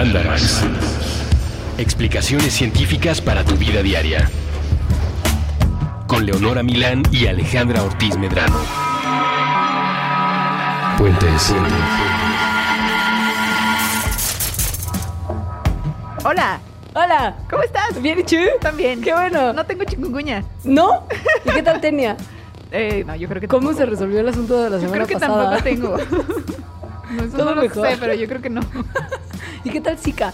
Mandarax. Explicaciones científicas para tu vida diaria. Con Leonora Milán y Alejandra Ortiz Medrano. Puentes. Hola, Hola, ¿cómo estás? ¿bien y tú? También. Qué bueno. No tengo chikungunya. ¿No? ¿Y qué tal tenía? Eh, no, yo creo que ¿Cómo se resolvió el asunto de la Yo semana creo que pasada? tampoco tengo. No, eso Todo no lo mejor. sé, pero yo creo que no. ¿Y qué tal Zika?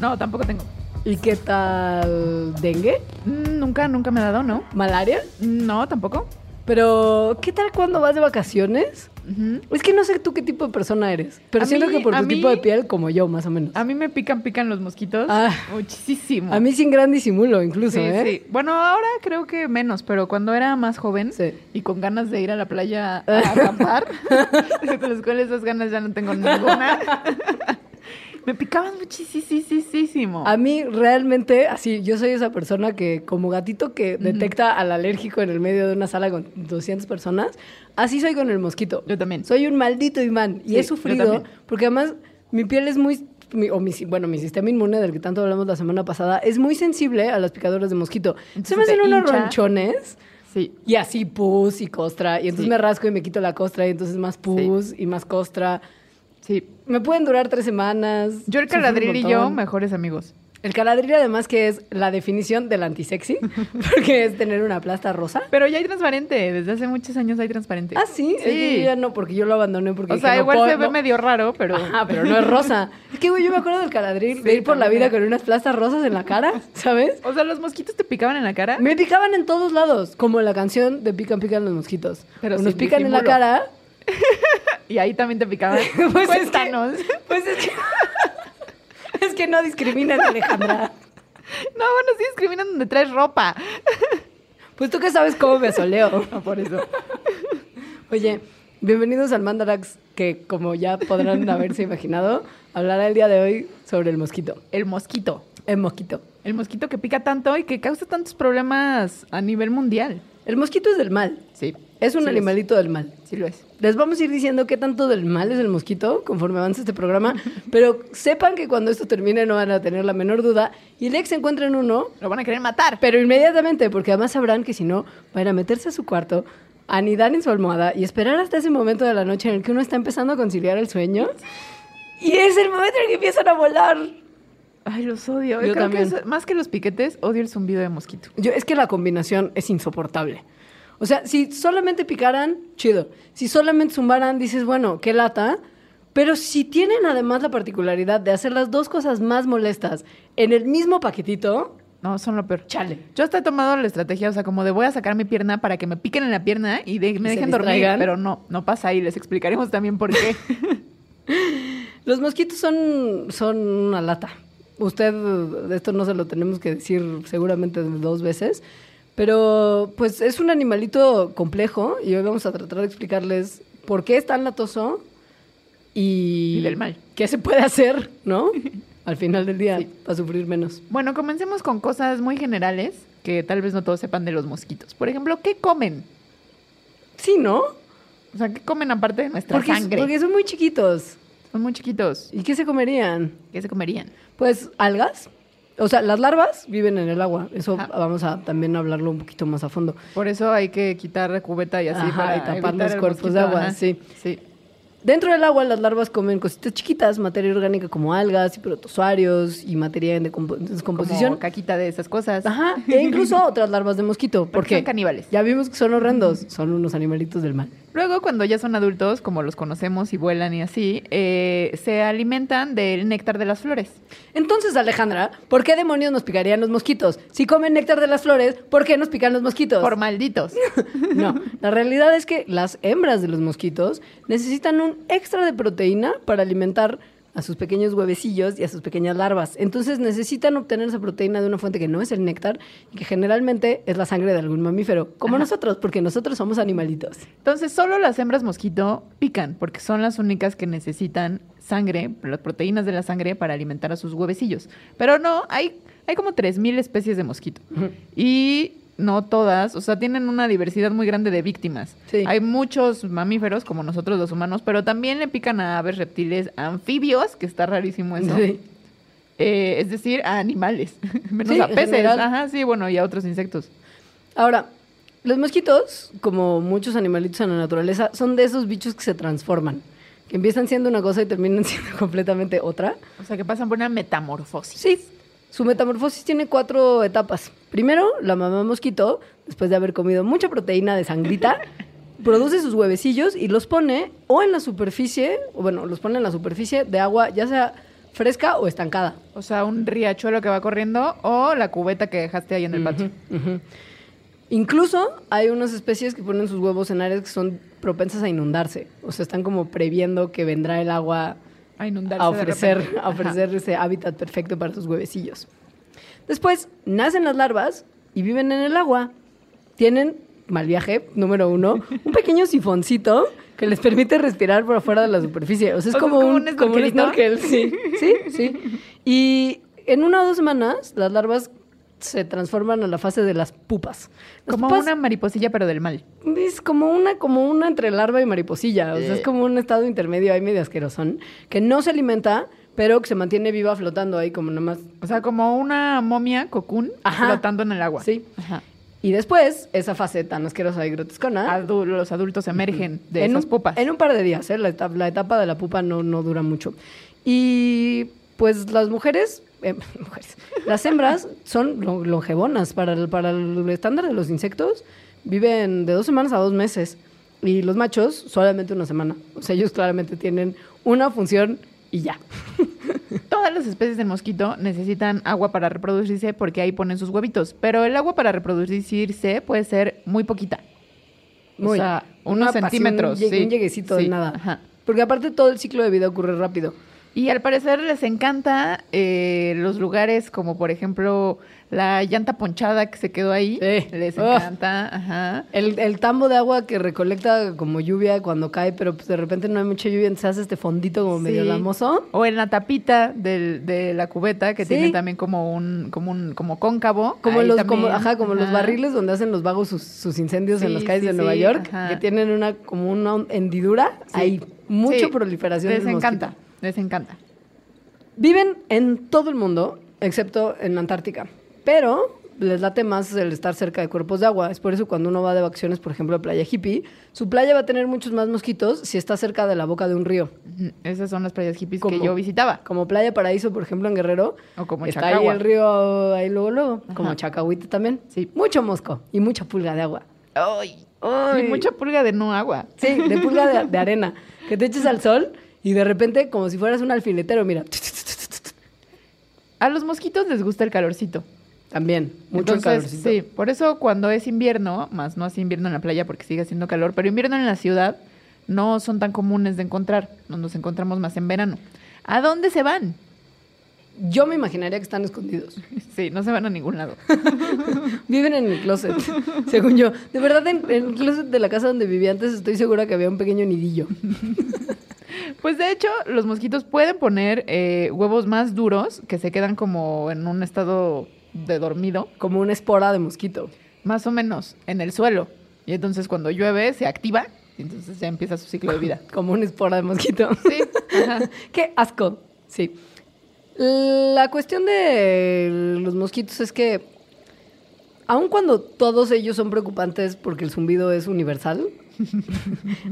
No, tampoco tengo. ¿Y qué tal dengue? Mm, Nunca, nunca me ha dado, ¿no? ¿Malaria? No, tampoco. Pero, ¿qué tal cuando vas de vacaciones? Ujú. Es que no sé tú qué tipo de persona eres, pero A siento mí- que por a tu mí- tipo de piel, como yo, más o menos. A mí me pican, pican los mosquitos. Ah. Muchísimo. A mí sin gran disimulo, incluso, sí, ¿eh? sí. Bueno, ahora creo que menos, pero cuando era más joven Sí. y con ganas de ir a la playa a acampar, de las cuales esas ganas ya no tengo ninguna, me picaban muchísimo. A mí realmente, así, yo soy esa persona que como gatito que detecta al alérgico en el medio de una sala con 200 personas, así soy con el mosquito. Yo también. Soy un maldito imán y Sí, he sufrido porque además mi piel es muy mi- o mi, bueno, mi sistema inmune del que tanto hablamos la semana pasada es muy sensible a las picaduras de mosquito. Se me Entonces hacen unos hincha. ronchones Sí. y así pus y costra y entonces Sí. me rasco y me quito la costra y entonces más pus y más costra. Sí. Me pueden durar tres semanas. Yo el caladril y yo, mejores amigos. El caladril además que es la definición del antisexy, porque es tener una plasta rosa. Pero ya hay transparente, desde hace muchos años hay transparente. Ah, sí, que yo ya no, porque yo lo abandoné porque O sea, no igual puedo- se ve no. medio raro, pero... Ajá, pero no es rosa. Es que, güey, yo me acuerdo del caladril, de Sí, ir por la vida con unas plastas rosas en la cara, ¿sabes? O sea, los mosquitos te picaban en la cara. Me picaban en todos lados, como la canción de Pican Pican los mosquitos. Pero sin pican en la cara. Y ahí también te picaban. Pues es que- Cuéntanos. Pues es que... es que no discriminan, Alejandra. No, bueno, sí discriminan donde traes ropa. Pues tú que sabes cómo me soleo. No, por eso. Oye, bienvenidos al Mandarax, que como ya podrán haberse imaginado, hablará el día de hoy sobre el mosquito. El mosquito. El mosquito. El mosquito que pica tanto y que causa tantos problemas a nivel mundial. El mosquito es del mal. Sí. Es un Sí animalito del mal. Sí lo es. Les vamos a ir diciendo qué tanto del mal es el mosquito conforme avance este programa, pero sepan que cuando esto termine no van a tener la menor duda y el ex se encuentra en uno, Lo van a querer matar. pero inmediatamente, porque además sabrán que si no, van a meterse a su cuarto, anidar en su almohada y esperar hasta ese momento de la noche en el que uno está empezando a conciliar el sueño. Y es el momento en el que empiezan a volar. Ay, los odio. Yo Creo que también. es- más que los piquetes, odio el zumbido de mosquito. Yo, es que la combinación es insoportable. O sea, si solamente picaran, chido. Si solamente zumbaran, dices, bueno, qué lata. Pero si tienen además la particularidad de hacer las dos cosas más molestas en el mismo paquetito, No, son lo peor. chale. Yo hasta he tomado la estrategia, o sea, como de voy a sacar mi pierna para que me piquen en la pierna y de- me se dejen dormir. Pero no, no pasa ahí. Les explicaremos también por qué. Los mosquitos son, son una lata. Usted, esto no se lo tenemos que decir seguramente dos veces, pero pues es un animalito complejo y hoy vamos a tratar de explicarles por qué es tan latoso y, Y del mal. qué se puede hacer, ¿no? Al final del día, Sí. para sufrir menos. bueno, comencemos con cosas muy generales que tal vez no todos sepan de los mosquitos. Por ejemplo, ¿qué comen? Sí, ¿no? O sea, ¿qué comen aparte de nuestra Porque, sangre? porque son muy chiquitos. Son muy chiquitos. ¿Y qué se comerían? ¿Qué se comerían? Pues algas. O sea, las larvas viven en el agua. Eso Ajá. vamos a también hablarlo un poquito más a fondo. Por eso hay que quitar la cubeta y así Ajá, para y tapar los cuerpos de agua, sí. Sí. Dentro del agua, las larvas comen cositas chiquitas, materia orgánica como algas y protozoarios y materia en descomposición. Como caquita de esas cosas. Ajá, e incluso otras larvas de mosquito. Porque Porque son caníbales. Ya vimos que son horrendos, son unos animalitos del mal. Luego, cuando ya son adultos, como los conocemos y vuelan y así, eh, se alimentan del néctar de las flores. Entonces, Alejandra, ¿por qué demonios nos picarían los mosquitos? Si comen néctar de las flores, ¿por qué nos pican los mosquitos? Por malditos. No, la realidad es que las hembras de los mosquitos necesitan un extra de proteína para alimentar a sus pequeños huevecillos y a sus pequeñas larvas. Entonces necesitan obtener esa proteína de una fuente que no es el néctar y que generalmente es la sangre de algún mamífero, como Ajá. nosotros, porque nosotros somos animalitos. Entonces, solo las hembras mosquito pican, porque son las únicas que necesitan sangre, las proteínas de la sangre para alimentar a sus huevecillos. Pero no, hay, hay como 3.000 especies de mosquito. Y no todas, o sea, tienen una diversidad muy grande de víctimas. Sí. Hay muchos mamíferos, como nosotros los humanos, pero también le pican a aves, reptiles, anfibios, que está rarísimo eso. Sí. Eh, es decir, a animales, menos Sí, a peces. Ajá, sí, bueno, y a otros insectos. Ahora, los mosquitos, como muchos animalitos en la naturaleza, son de esos bichos que se transforman, que empiezan siendo una cosa y terminan siendo completamente otra. O sea, que pasan por una metamorfosis. Sí, su metamorfosis tiene cuatro etapas. Primero, la mamá mosquito, después de haber comido mucha proteína de sangrita, produce sus huevecillos y los pone o en la superficie, o bueno, los pone en la superficie de agua, ya sea fresca o estancada. O sea, un riachuelo que va corriendo o la cubeta que dejaste ahí en el patio. Incluso hay unas especies que ponen sus huevos en áreas que son propensas a inundarse. O sea, están como previendo que vendrá el agua A inundarse a ofrecer, a ofrecer ese hábitat perfecto para sus huevecillos. Después, nacen las larvas y viven en el agua. Tienen, mal viaje, número uno, un pequeño sifoncito que les permite respirar por afuera de la superficie. O sea, es O como, es como un, un como un snorkelito. snorkel. Sí, sí, sí. Y en una o dos semanas, las larvas se transforman a la fase de las pupas. Las Como pupas una mariposilla, pero del mal. es como una, como una entre larva y mariposilla. O sea, es como un estado intermedio ahí medio asquerosón. Que no se alimenta, pero que se mantiene viva flotando ahí como nada más. O sea, como una momia cocún Ajá. flotando en el agua. Sí. Ajá. Y después, esa fase tan asquerosa y grotescona. Adu- los adultos emergen de en esas un, pupas. En un par de días, ¿eh? La etapa, la etapa de la pupa no, no dura mucho. Y pues las mujeres, eh, mujeres, las hembras son lo- longebonas para el, para el estándar de los insectos. Viven de dos semanas a dos meses. Y los machos solamente una semana. O sea, ellos claramente tienen una función y ya. Todas las especies de mosquito necesitan agua para reproducirse porque ahí ponen sus huevitos. Pero el agua para reproducirse puede ser muy poquita. Muy. o sea, unos centímetros. un llegue- sí. un lleguecito de nada. ajá. Porque aparte todo el ciclo de vida ocurre rápido. Y al parecer les encanta eh, los lugares como por ejemplo la llanta ponchada que se quedó ahí. Sí. Les encanta, ajá. El, el tambo de agua que recolecta como lluvia cuando cae, pero pues de repente no hay mucha lluvia, entonces hace este fondito como medio lamoso. O en la tapita del- de la cubeta que Sí. tiene también como un como un como cóncavo. Como Ahí los, también, como, ajá, como los barriles donde hacen los vagos sus, sus incendios en las calles de Nueva York, ajá. que tienen una como una hendidura. Mucha Sí, proliferación Les encanta. Les encanta. Viven en todo el mundo, excepto en Antártica. Pero les late más el estar cerca de cuerpos de agua. Es por eso cuando uno va de vacaciones, por ejemplo, a Playa Hippie, su playa va a tener muchos más mosquitos si está cerca de la boca de un río. Esas son las playas hippies Como- que yo visitaba. Como Playa Paraíso, por ejemplo, en Guerrero. O como está ahí el río ahí luego, luego. Ajá. Como Chacahuite también. Sí. Mucho mosco y mucha pulga de agua. Ay, Ay. y mucha pulga de no agua. Sí, de pulga de, de arena. Que te eches al sol y de repente, como si fueras un alfiletero, mira. A los mosquitos les gusta el calorcito. También, mucho Entonces, el calorcito. sí, por eso cuando es invierno, más no hace invierno en la playa porque sigue haciendo calor, pero invierno en la ciudad no son tan comunes de encontrar, nos encontramos más en verano. ¿A dónde se van? Yo me imaginaría que están escondidos. Sí, no se van a ningún lado. Viven en el closet, según yo. De verdad, en, en el closet de la casa donde vivía antes estoy segura que había un pequeño nidillo. Pues de hecho, los mosquitos pueden poner eh, huevos más duros que se quedan como en un estado de dormido, Como una espora de mosquito. más o menos, en el suelo. Y entonces cuando llueve se activa y entonces ya empieza su ciclo de vida. Como una espora de mosquito. Sí, ajá. Qué asco. Sí. La cuestión de los mosquitos es que, aun cuando todos ellos son preocupantes porque el zumbido es universal,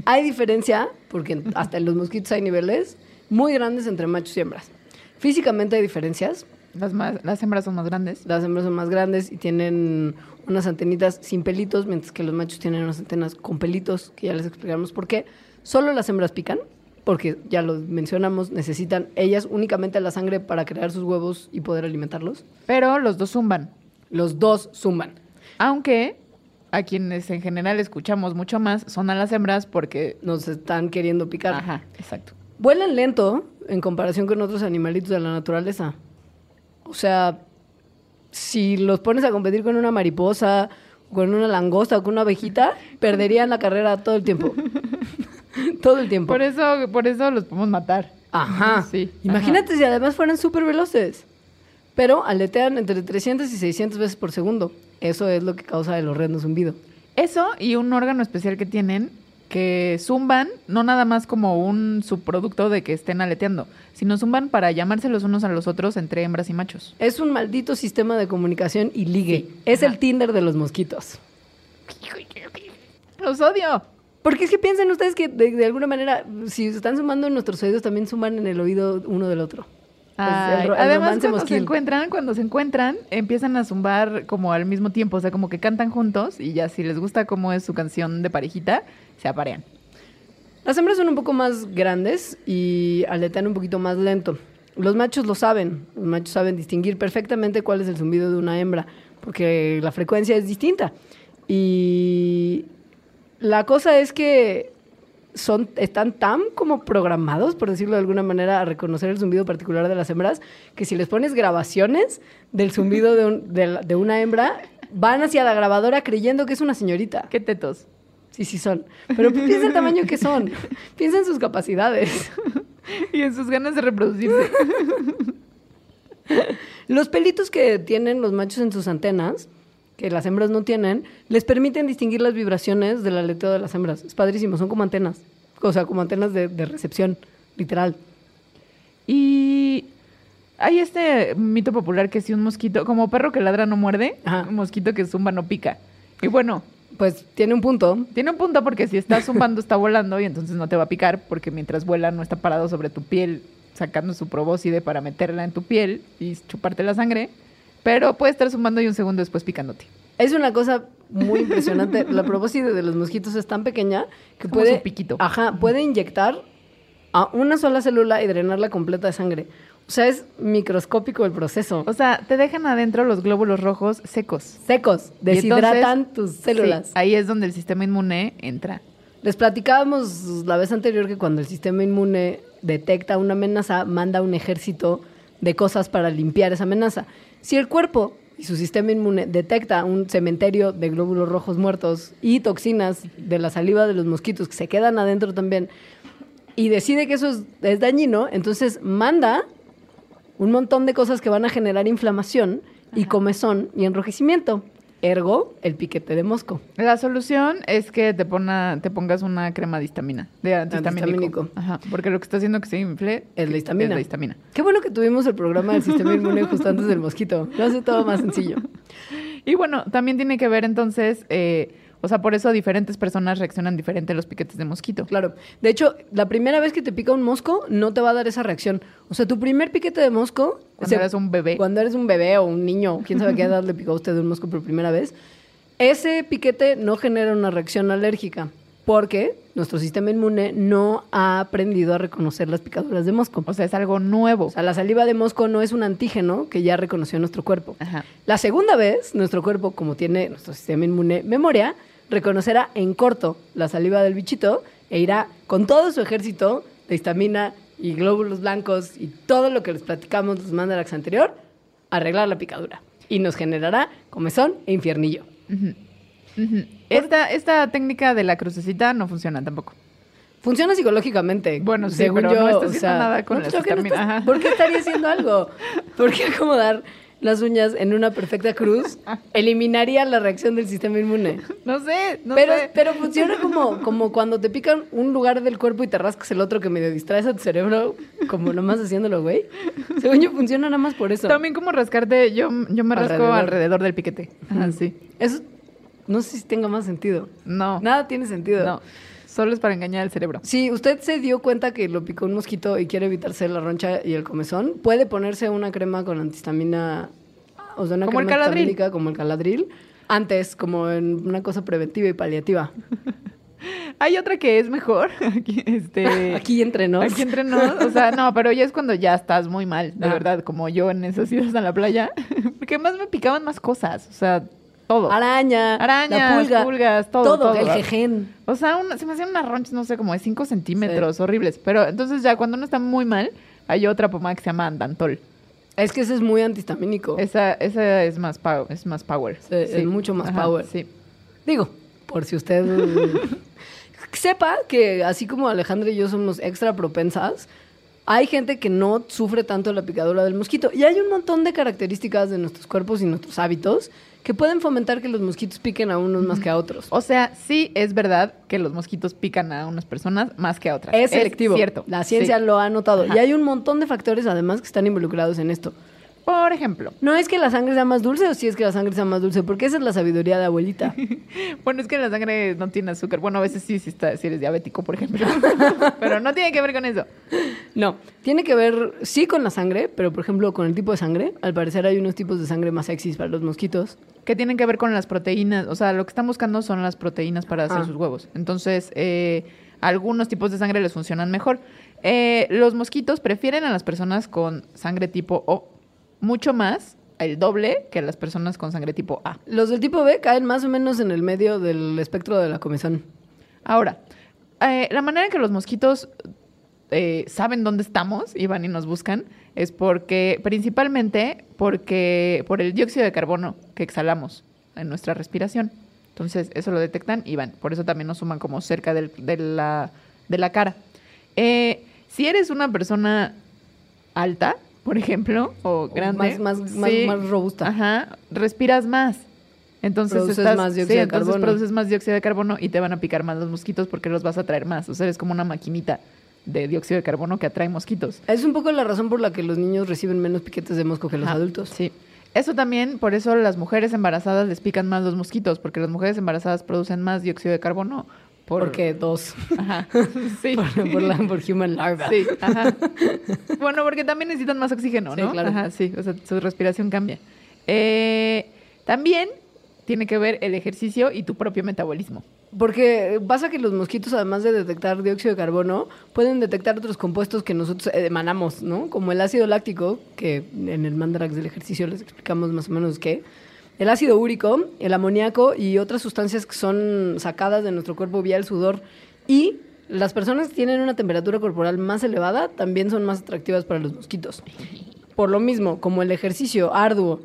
hay diferencia, porque hasta en los mosquitos hay niveles muy grandes entre machos y hembras. Físicamente hay diferencias. Las, más, las hembras son más grandes. Las hembras son más grandes y tienen unas antenitas sin pelitos, mientras que los machos tienen unas antenas con pelitos, que ya les explicamos por qué. Solo las hembras pican, porque ya lo mencionamos, necesitan ellas únicamente la sangre para crear sus huevos y poder alimentarlos. Pero los dos zumban. Los dos zumban. Aunque a quienes en general escuchamos mucho más son a las hembras porque... Nos están queriendo picar. Ajá, exacto. Vuelan lento en comparación con otros animalitos de la naturaleza. O sea, si los pones a competir con una mariposa, con una langosta o con una abejita, perderían la carrera todo el tiempo. todo el tiempo. Por eso, por eso los podemos matar. Ajá. Sí, Imagínate si además fueran súper veloces. Pero aletean entre 300 y 600 veces por segundo. Eso es lo que causa el horrendo zumbido. Eso y un órgano especial que tienen que zumban, no nada más como un subproducto de que estén aleteando, sino zumban para llamarse los unos a los otros entre hembras y machos. Es un maldito sistema de comunicación y ligue. Sí. Es Ajá. el Tinder de los mosquitos. ¡Los odio! Porque es que piensen ustedes que de, de alguna manera, si están sumando en nuestros oídos, también suman en el oído uno del otro. Es el Ay, el además, cuando se mosquil. encuentran, cuando se encuentran, empiezan a zumbar como al mismo tiempo, o sea, como que cantan juntos y ya si les gusta cómo es su canción de parejita, se aparean. Las hembras son un poco más grandes y aletean un poquito más lento. Los machos lo saben. Los machos saben distinguir perfectamente cuál es el zumbido de una hembra, porque la frecuencia es distinta. Y la cosa es que son, están tan como programados, por decirlo de alguna manera, a reconocer el zumbido particular de las hembras, que si les pones grabaciones del zumbido de, un- de la- de una hembra, van hacia la grabadora creyendo que es una señorita. ¿Qué tetos? Sí, sí son. Pero piensa el tamaño que son. Piensa en sus capacidades. Y en sus ganas de reproducirse. Los pelitos que tienen los machos en sus antenas, que las hembras no tienen, les permiten distinguir las vibraciones del aleteo de las hembras. Es padrísimo, son como antenas. O sea, como antenas de, de recepción, literal. Y hay este mito popular que si un mosquito, como perro que ladra no muerde, Ajá. un mosquito que zumba no pica. Y bueno, Pues tiene un punto. tiene un punto porque si está zumbando está volando y entonces no te va a picar porque mientras vuela no está parado sobre tu piel sacando su probóscide para meterla en tu piel y chuparte la sangre, pero puede estar zumbando y un segundo después picándote. Es una cosa muy impresionante. La probóscide de los mosquitos es tan pequeña que Como puede. su piquito. Ajá, puede inyectar a una sola célula y drenarla completa de sangre. O sea, es microscópico el proceso. O sea, te dejan adentro los glóbulos rojos secos. Secos, entonces- deshidratan tus células. Sí, ahí es donde el sistema inmune entra. Les platicábamos la vez anterior que cuando el sistema inmune detecta una amenaza, manda un ejército de cosas para limpiar esa amenaza. Si el cuerpo y su sistema inmune detecta un cementerio de glóbulos rojos muertos y toxinas de la saliva de los mosquitos que se quedan adentro también y decide que eso es, es dañino, entonces manda un montón de cosas que van a generar inflamación y comezón y enrojecimiento. Ergo, el piquete de mosco. La solución es que te, pona- te pongas una crema de histamina, de antihistamínico. Antihistamínico. Ajá, porque lo que está haciendo que se infle Es la histamina. es la histamina. Qué bueno que tuvimos el programa del sistema inmune justo antes del mosquito. Lo hace todo más sencillo. Y bueno, también tiene que ver entonces, eh, o sea, por eso diferentes personas reaccionan diferente a los piquetes de mosquito. Claro. De hecho, la primera vez que te pica un mosco, no te va a dar esa reacción. O sea, tu primer piquete de mosco. Cuando eres un bebé. Cuando eres un bebé o un niño, quién sabe qué edad le picó a usted un mosco por primera vez. Ese piquete no genera una reacción alérgica. Porque nuestro sistema inmune no ha aprendido a reconocer las picaduras de mosco. O sea, es algo nuevo. O sea, la saliva de mosco no es un antígeno que ya reconoció nuestro cuerpo. Ajá. La segunda vez, nuestro cuerpo, como tiene nuestro sistema inmune memoria, reconocerá en corto la saliva del bichito e irá con todo su ejército de histamina y glóbulos blancos y todo lo que les platicamos los mandarax anterior a arreglar la picadura. Y nos generará comezón e infiernillo. Esta, esta técnica de la crucecita no funciona tampoco. Funciona psicológicamente. Bueno, sí, según pero yo, no está o haciendo sea, nada con no, ajá. ¿Por qué estaría haciendo algo? ¿Por qué acomodar las uñas en una perfecta cruz eliminaría la reacción del sistema inmune? No sé, no pero, sé. pero funciona como, como cuando te pican un lugar del cuerpo y te rascas el otro que medio distraes a tu cerebro, como nomás haciéndolo, güey. Según yo, funciona nada más por eso. También como rascarte, yo, yo me rasco Alrededor. alrededor, del piquete. Ajá, sí. Eso no sé si tenga más sentido. No. Nada tiene sentido. No. Solo es para engañar al cerebro. Si usted se dio cuenta que lo picó un mosquito y quiere evitarse la roncha y el comezón, puede ponerse una crema con antihistamina, o sea, una Como el crema Caladril. antihistamínica como el caladril, antes, como en una cosa preventiva y paliativa. Hay otra que es mejor. Aquí, este, Aquí entre nos. Aquí entre nos. O sea, no, pero ya es cuando ya estás muy mal, de Ah. verdad, como yo en esas idas a la playa. Porque más me picaban más cosas. O sea, todo. Araña, pulga, pulgas, todo, todo. el jején. O sea, una- se me hacían unas ronchas, no sé, como de 5 centímetros, horribles. Pero entonces ya cuando uno está muy mal, hay otra pomada que se llama Andantol. Es que ese es muy antihistamínico. Esa, esa es más power. Es más power. Sí, es mucho más Ajá, power. Sí. Digo, por si usted sepa que así como Alejandra y yo somos extra propensas, hay gente que no sufre tanto la picadura del mosquito. Y hay un montón de características de nuestros cuerpos y nuestros hábitos que pueden fomentar que los mosquitos piquen a unos más que a otros. O sea, sí es verdad que los mosquitos pican a unas personas más que a otras. Es selectivo. cierto. La ciencia Sí. lo ha notado. Ajá. Y hay un montón de factores además que están involucrados en esto. Por ejemplo, No es que la sangre sea más dulce o si es que la sangre sea más dulce, porque esa es la sabiduría de abuelita. bueno, es que la sangre no tiene azúcar. Bueno, a veces sí, si, está, si eres diabético, por ejemplo. Pero no tiene que ver con eso. No, tiene que ver sí con la sangre, pero por ejemplo con el tipo de sangre. Al parecer hay unos tipos de sangre más sexys para los mosquitos. que tienen que ver con las proteínas. O sea, lo que están buscando son las proteínas para hacer Ah. sus huevos. Entonces, eh, algunos tipos de sangre les funcionan mejor. Eh, los mosquitos prefieren a las personas con sangre tipo O mucho más, el doble, que las personas con sangre tipo A. Los del tipo B caen más o menos en el medio del espectro de la comezón. Ahora, eh, la manera en que los mosquitos eh, saben dónde estamos y van y nos buscan es porque, principalmente, porque por el dióxido de carbono que exhalamos en nuestra respiración. Entonces, eso lo detectan y van. Por eso también nos suman como cerca del- de, la, de la cara. Eh, si eres una persona alta, por ejemplo, o grande. más- más- más- más robusta. Ajá, respiras más. Entonces Produces estás- más dióxido sí, de entonces carbono. produces más dióxido de carbono y te van a picar más los mosquitos porque los vas a traer más. O sea, es como una maquinita de dióxido de carbono que atrae mosquitos. Es un poco la razón por la que los niños reciben menos piquetes de mosco que los adultos. Sí. Eso también, por eso las mujeres embarazadas les pican más los mosquitos, porque las mujeres embarazadas producen más dióxido de carbono. Por... Porque dos. Ajá. Sí. por, por la, por human larva. Sí, ajá. Bueno, porque también necesitan más oxígeno, Sí, ¿no? claro. Ajá, sí, o sea, su respiración cambia. Eh, también tiene que ver el ejercicio y tu propio metabolismo. Porque pasa que los mosquitos, además de detectar dióxido de carbono, pueden detectar otros compuestos que nosotros emanamos, ¿no? Como el ácido láctico, que en el mandarax del ejercicio les explicamos más o menos qué. El ácido úrico, el amoníaco y otras sustancias que son sacadas de nuestro cuerpo vía el sudor. Y las personas que tienen una temperatura corporal más elevada también son más atractivas para los mosquitos. Por lo mismo, como el ejercicio arduo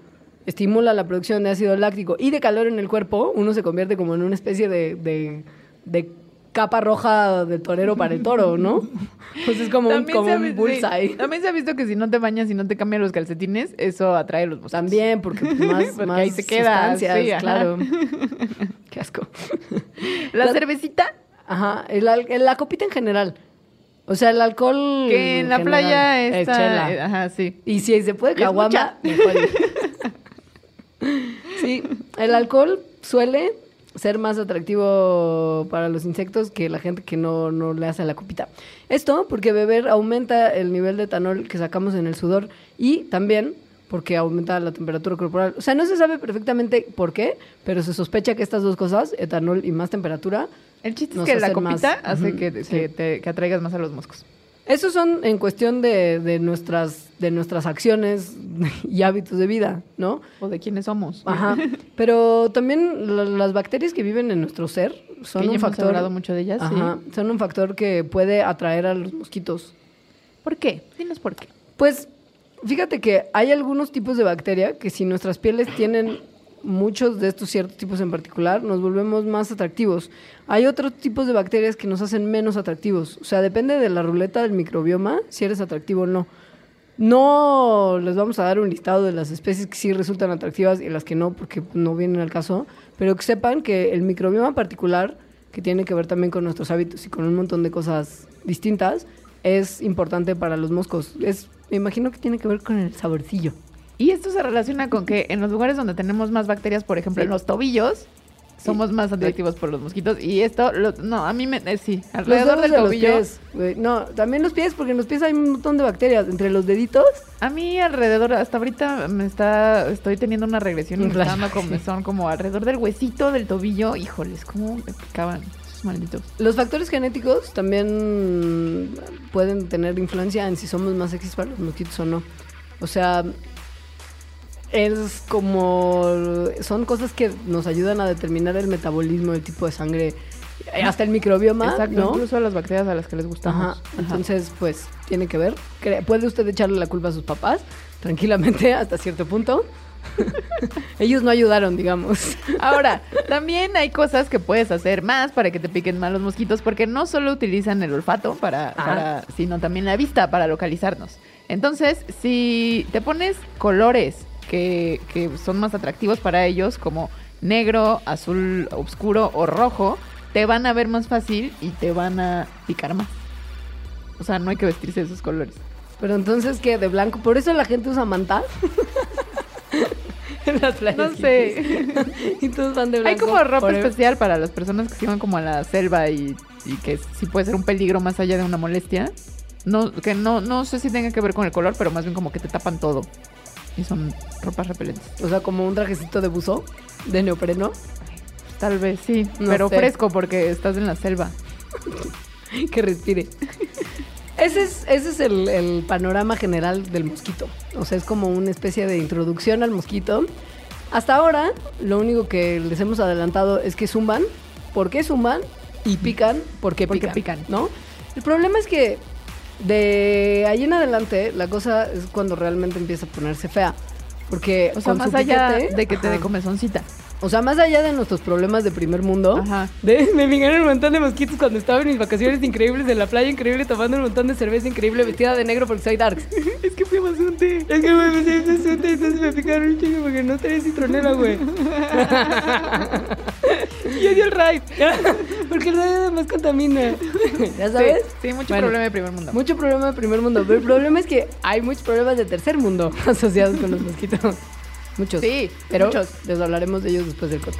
estimula la producción de ácido láctico y de calor en el cuerpo, uno se convierte como en una especie de, de- de capa roja de torero para el toro, ¿no? Pues es como un, También como un vi- sí, bullseye. también se ha visto que si no te bañas y no te cambian los calcetines, eso atrae los mosquitos. También, porque pues, más, Porque más ahí se queda, sustancias, sí, ajá. claro. Qué asco. La La- cervecita, Ajá, el, el- la copita en general. O sea, el alcohol. que en la general playa es está... chela. eh, Ajá, sí. Y si se puede es caguama. Sí, el alcohol suele ser más atractivo para los insectos que la gente que no, no le hace la copita. Esto porque beber aumenta el nivel de etanol que sacamos en el sudor y también porque aumenta la temperatura corporal. O sea, no se sabe perfectamente por qué, pero se sospecha que estas dos cosas, etanol y más temperatura, El chiste es que la copita más. hace Ujú, que, sí. que te- que atraigas más a los moscos. Esos son en cuestión de, de nuestras, de nuestras acciones y hábitos de vida, ¿no? O de quiénes somos. Ajá. Pero también la- las bacterias que viven en nuestro ser son que un factor. hablado mucho de ellas, sí. Ajá, son un factor que puede atraer a los mosquitos. ¿Por qué? Dinos por qué. Pues fíjate que hay algunos tipos de bacteria que si nuestras pieles tienen muchos de estos ciertos tipos en particular, nos volvemos más atractivos. Hay otros tipos de bacterias que nos hacen menos atractivos. O sea, depende de la ruleta del microbioma si eres atractivo o no. No les vamos a dar un listado de las especies que sí resultan atractivas y las que no, porque no vienen al caso, pero que sepan que el microbioma particular, que tiene que ver también con nuestros hábitos y con un montón de cosas distintas, es importante para los moscos. Es, me imagino que tiene que ver con el saborcillo. Y esto se relaciona con que en los lugares donde tenemos más bacterias, por ejemplo, Sí. en los tobillos, somos más atractivos por los mosquitos. Y esto, lo- no, a mí me, eh, sí, alrededor del de los tobillo. pies. No, también los pies, porque en los pies hay un montón de bacterias. Entre los deditos, A mí alrededor, hasta ahorita me está, estoy teniendo una regresión y me está dando comezón como alrededor del huesito del tobillo. Híjoles, cómo me picaban esos malditos. los factores genéticos también pueden tener influencia en si somos más sexys para los mosquitos o no. O sea, es como... Son cosas que nos ayudan a determinar el metabolismo, el tipo de sangre, hasta el microbioma, Exacto, ¿no? incluso las bacterias a las que les gustamos. Ajá. Entonces, pues, tiene que ver. Puede usted echarle la culpa a sus papás, tranquilamente, hasta cierto punto. Ellos no ayudaron, digamos. Ahora, también hay cosas que puedes hacer más para que te piquen más los mosquitos, porque no solo utilizan el olfato para- sino también la vista para localizarnos. Entonces, si te pones colores que, que son más atractivos para ellos, como negro, azul oscuro o rojo, te van a ver más fácil y te van a picar más. O sea, no hay que vestirse de esos colores. Pero entonces, ¿qué? ¿De blanco? ¿Por eso la gente usa manta? en las playas. No sé. y todos van de blanco. Hay como ropa especial para las personas que se van como a la selva y, y que sí puede ser un peligro más allá de una molestia. No, que no, no sé si tenga que ver con el color, pero más bien como que te tapan todo. Y son ropas repelentes. O sea, como un trajecito de buzo, de neopreno. Tal vez sí, No pero sé. fresco porque estás en la selva. que respire. Ese es, ese es el, el panorama general del mosquito. O sea, es como una especie de introducción al mosquito. Hasta ahora, lo único que les hemos adelantado es que zumban. ¿Por qué zumban? Y pican. ¿Por qué Porque pican? pican. ¿No? El problema es que de ahí en adelante, la cosa es cuando realmente empieza a ponerse fea. Porque O sea, con más su allá piquete- de que te dé comezoncita. O sea, más allá de nuestros problemas de primer mundo, Ajá. de, me picaron un montón de mosquitos cuando estaba en mis vacaciones increíbles en la playa, increíble, tomando un montón de cerveza increíble, vestida de negro porque soy darks. Es que fui más un té. Es que me y entonces me picaron un chingo porque no tenía citronela, güey. y odio el raid. porque el raid además contamina. ¿Ya sabes? Sí, sí, mucho Bueno. problema de primer mundo. Mucho problema de primer mundo. Pero el problema es que hay muchos problemas de tercer mundo asociados con los mosquitos. Muchos. Sí, pero muchos. les hablaremos de ellos después del corte.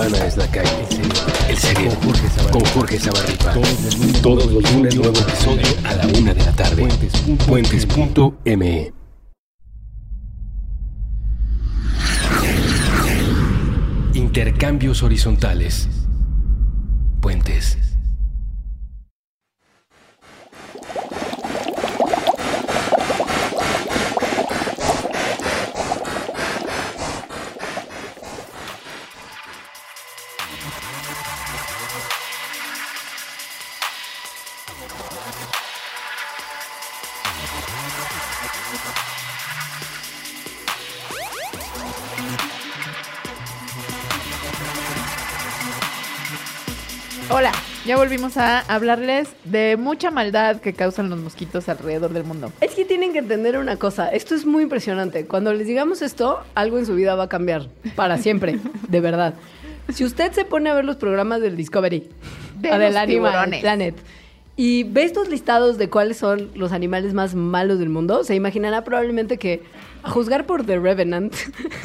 Urbana es la calle. El cerebro. Con Jorge Zabarripa. Todos los lunes nuevo episodio a la una de la tarde. Puentes.me Intercambios horizontales. Volvimos a hablarles de mucha maldad que causan los mosquitos alrededor del mundo. Es que tienen que entender una cosa, esto es muy impresionante. Cuando les digamos esto, algo en su vida va a cambiar para siempre, de verdad. Si usted se pone a ver los programas del Discovery, De o del Animal. Planet, y ve estos listados de cuáles son los animales más malos del mundo, se imaginará probablemente que, a juzgar por The Revenant,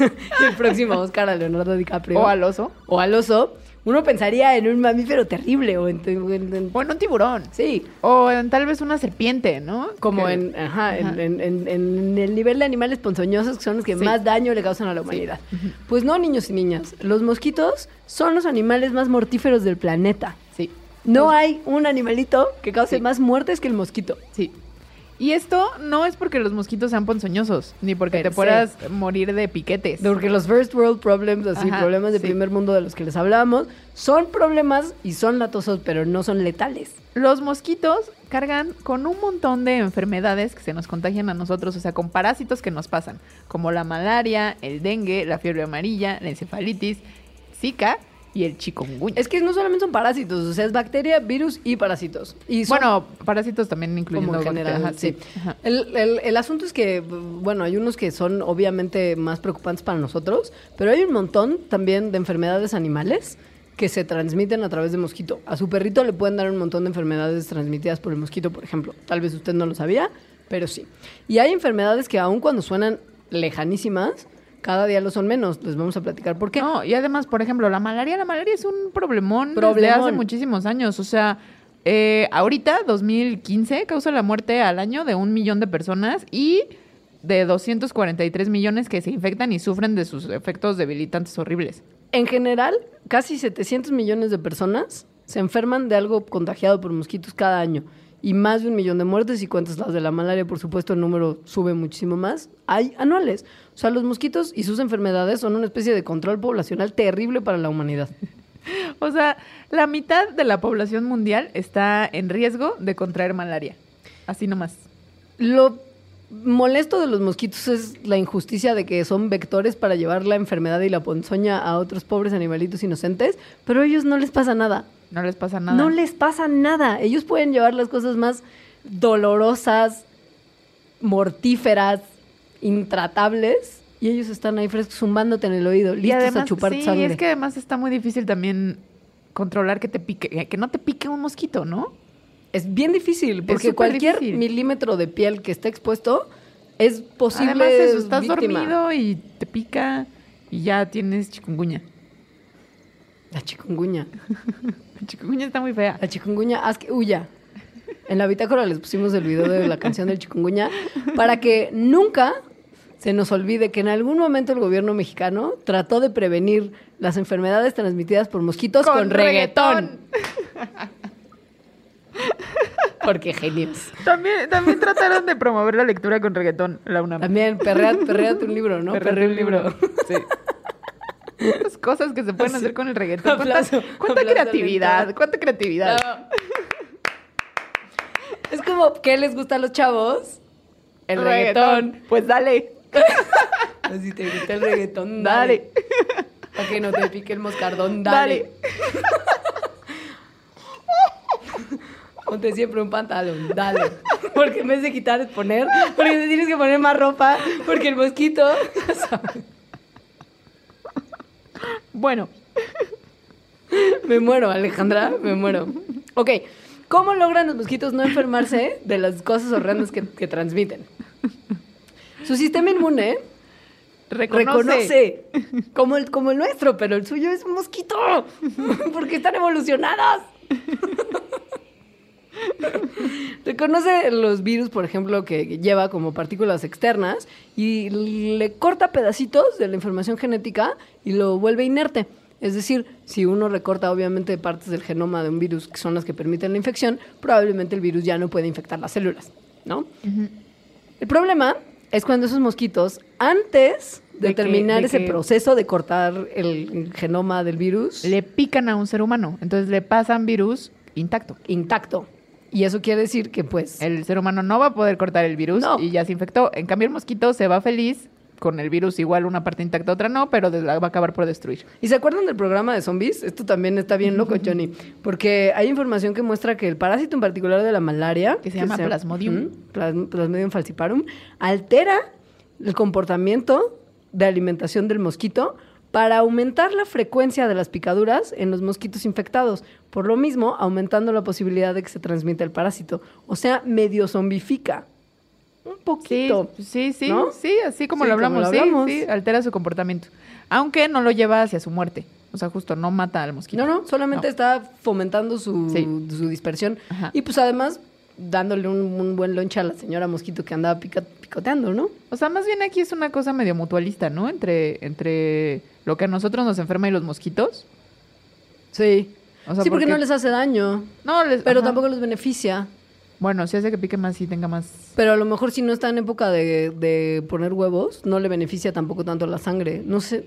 el próximo Oscar a Leonardo DiCaprio, O al oso. o al oso, uno pensaría en un mamífero terrible o en... en- en- O en un tiburón. sí, O en tal vez una serpiente, ¿no? como Que- en, ajá, Ajá. En, el nivel de animales ponzoñosos que son los que Sí. más daño le causan a la humanidad. Pues no, niños y niñas, los mosquitos son los animales más mortíferos del planeta. Sí, No hay un animalito que cause Sí. más muertes que el mosquito. sí. Y esto no es porque los mosquitos sean ponzoñosos, ni porque Per te puedas morir de piquetes. Porque los first world problems, así, Ajá, problemas de sí. primer mundo de los que les hablábamos, son problemas y son latosos, pero no son letales. Los mosquitos cargan con un montón de enfermedades que se nos contagian a nosotros, o sea, con parásitos que nos pasan, como la malaria, el dengue, la fiebre amarilla, la encefalitis, Zika y el chikungunya. Es que no solamente son parásitos, o sea, es bacteria, virus y parásitos. Y son bueno, parásitos también incluyendo como en general, sí. Ajá. El, el- el asunto es que, bueno, hay unos que son obviamente más preocupantes para nosotros, pero hay un montón también de enfermedades animales que se transmiten a través de mosquito. A su perrito le pueden dar un montón de enfermedades transmitidas por el mosquito, por ejemplo. Tal vez usted no lo sabía, pero sí. Y hay enfermedades que aun cuando suenan lejanísimas, cada día lo son menos. Les vamos a platicar por qué. No, y además, por ejemplo, la malaria, la malaria es un problemón, desde Problemón. hace muchísimos años. O sea, eh, ahorita, 2015, causa la muerte al año de un millón de personas y de 243 millones que se infectan y sufren de sus efectos debilitantes horribles. En general, casi 700 millones de personas se enferman de algo contagiado por mosquitos cada año. Y más de un millón de muertes, y cuentas las de la malaria, por supuesto, el número sube muchísimo más. Hay anuales. O sea, los mosquitos y sus enfermedades son una especie de control poblacional terrible para la humanidad. O sea, la mitad de la población mundial está en riesgo de contraer malaria. Así nomás. Lo molesto de los mosquitos es la injusticia de que son vectores para llevar la enfermedad y la ponzoña a otros pobres animalitos inocentes, pero a ellos no les pasa nada. No les pasa nada. No les pasa nada. Ellos pueden llevar las cosas más dolorosas, mortíferas, intratables, y ellos están ahí frescos zumbándote en el oído, Y listos además, a chupar sí, sangre. es que además está muy difícil también controlar que te pique, que no te pique un mosquito, ¿no? Es bien difícil, porque cualquier difícil. milímetro de piel que esté expuesto es posible Además, eso, estás víctima. dormido y te pica y ya tienes chikungunya. La chikungunya. La chikungunya está muy fea. La chikungunya, haz que huya. En la bitácora les pusimos el video de la canción del chikungunya para que nunca se nos olvide que en algún momento el gobierno mexicano trató de prevenir las enfermedades transmitidas por mosquitos con, reggaetón. Porque genios. También, también trataron de promover la lectura con reggaetón, la UNAM. También, perrea, perréate un libro, ¿no? Perrea un libro. Sí. Las cosas que se pueden hacer con el reggaetón. ¿Cuánta, Aplauso, cuánta aplauso al creatividad? ¿Cuánta creatividad? Es como, ¿qué les gusta a los chavos? El reggaetón. Pues dale. Así te gusta el reggaetón, Dale. dale. Para que no te pique el moscardón, dale. Dale. Ponte siempre un pantalón, dale. Porque en vez de quitar es poner, porque te tienes que poner más ropa, porque el mosquito. Bueno, Me muero, Alejandra, me muero. Ok, ¿cómo logran los mosquitos no enfermarse de las cosas horrendas que, que transmiten? Su sistema inmune reconoce. reconoce, como, el, como el nuestro, pero el suyo es un mosquito, porque están evolucionados. Reconoce los virus, por ejemplo, que lleva como partículas externas y le corta pedacitos de la información genética y lo vuelve inerte. Es decir, si uno recorta obviamente partes del genoma de un virus que son las que permiten la infección, probablemente el virus ya no puede infectar las células, ¿no? El problema es cuando esos mosquitos, antes de, De que- terminar de ese proceso de cortar el genoma del virus Le pican a un ser humano. Entonces le pasan virus intacto. intacto. Y eso quiere decir que, pues, El ser humano no va a poder cortar el virus No. y ya se infectó. En cambio, el mosquito se va feliz con el virus igual una parte intacta, otra no, pero la va a acabar por destruir. ¿Y se acuerdan del programa de zombies? Esto también está bien loco, Johnny. Porque hay información que muestra que el parásito en particular de la malaria... Que se llama Plasmodium. Plasmodium falciparum. Altera el comportamiento de alimentación del mosquito para aumentar la frecuencia de las picaduras en los mosquitos infectados. Por lo mismo, aumentando la posibilidad de que se transmita el parásito. O sea, medio zombifica. Un Sí, poquito. sí, sí, ¿no? sí, así como Sí, lo como hablamos, lo sí, hablamos. sí, altera su comportamiento. Aunque no lo lleva hacia su muerte. O sea, justo no mata al mosquito. No, no, solamente No. está fomentando su, Sí. su dispersión. Ajá. Y pues además dándole un, un buen lonche a la señora mosquito que andaba pica- picoteando, ¿no? O sea, más bien aquí es una cosa medio mutualista, ¿no? Entre, entre lo que a nosotros nos enferma y los mosquitos. Sí. O sea, sí, porque porque- no les hace daño, No, les, pero ajá. tampoco les beneficia. Bueno, si hace que pique más y tenga más... Pero a lo mejor si no está en época de, de poner huevos, no le beneficia tampoco tanto la sangre. No sé.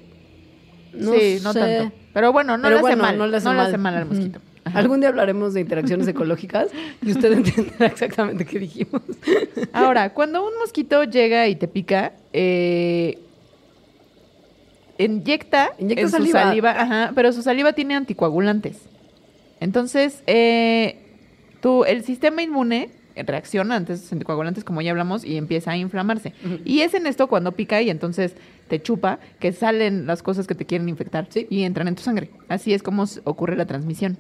No sí, no sé. tanto. Pero bueno, no Pero le hace bueno, mal. no le hace mal. al Ujú. mosquito. Ajá. Algún día hablaremos de interacciones ecológicas y usted entenderá exactamente qué dijimos. Ahora, cuando un mosquito llega y te pica, eh, inyecta, Inyecta en saliva. su saliva, ajá, pero su saliva tiene anticoagulantes. Entonces, eh, tú, el sistema inmune reacciona ante esos anticoagulantes, como ya hablamos, y empieza a inflamarse. Y es en esto cuando pica y entonces te chupa que salen las cosas que te quieren infectar Sí. y entran en tu sangre. Así es como ocurre la transmisión.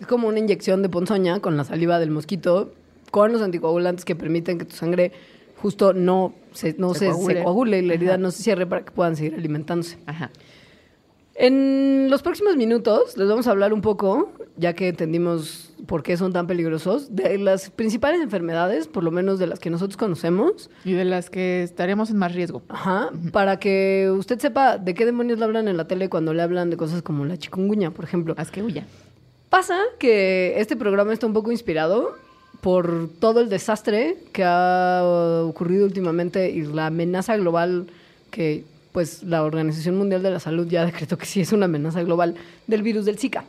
Es como una inyección de ponzoña con la saliva del mosquito, con los anticoagulantes que permiten que tu sangre justo no se, no Se se, se coagule. y la herida Ajá. no se cierre para que puedan seguir alimentándose. Ajá. En los próximos minutos les vamos a hablar un poco, ya que entendimos por qué son tan peligrosos, de las principales enfermedades, por lo menos de las que nosotros conocemos, Y de las que estaremos en más riesgo. Ajá, para que usted sepa de qué demonios le hablan en la tele cuando le hablan de cosas como la chikungunya, por ejemplo. Haz que huya. Pasa que este programa está un poco inspirado por todo el desastre que ha uh, ocurrido últimamente y la amenaza global que pues la Organización Mundial de la Salud ya decretó que sí es una amenaza global del virus del Zika.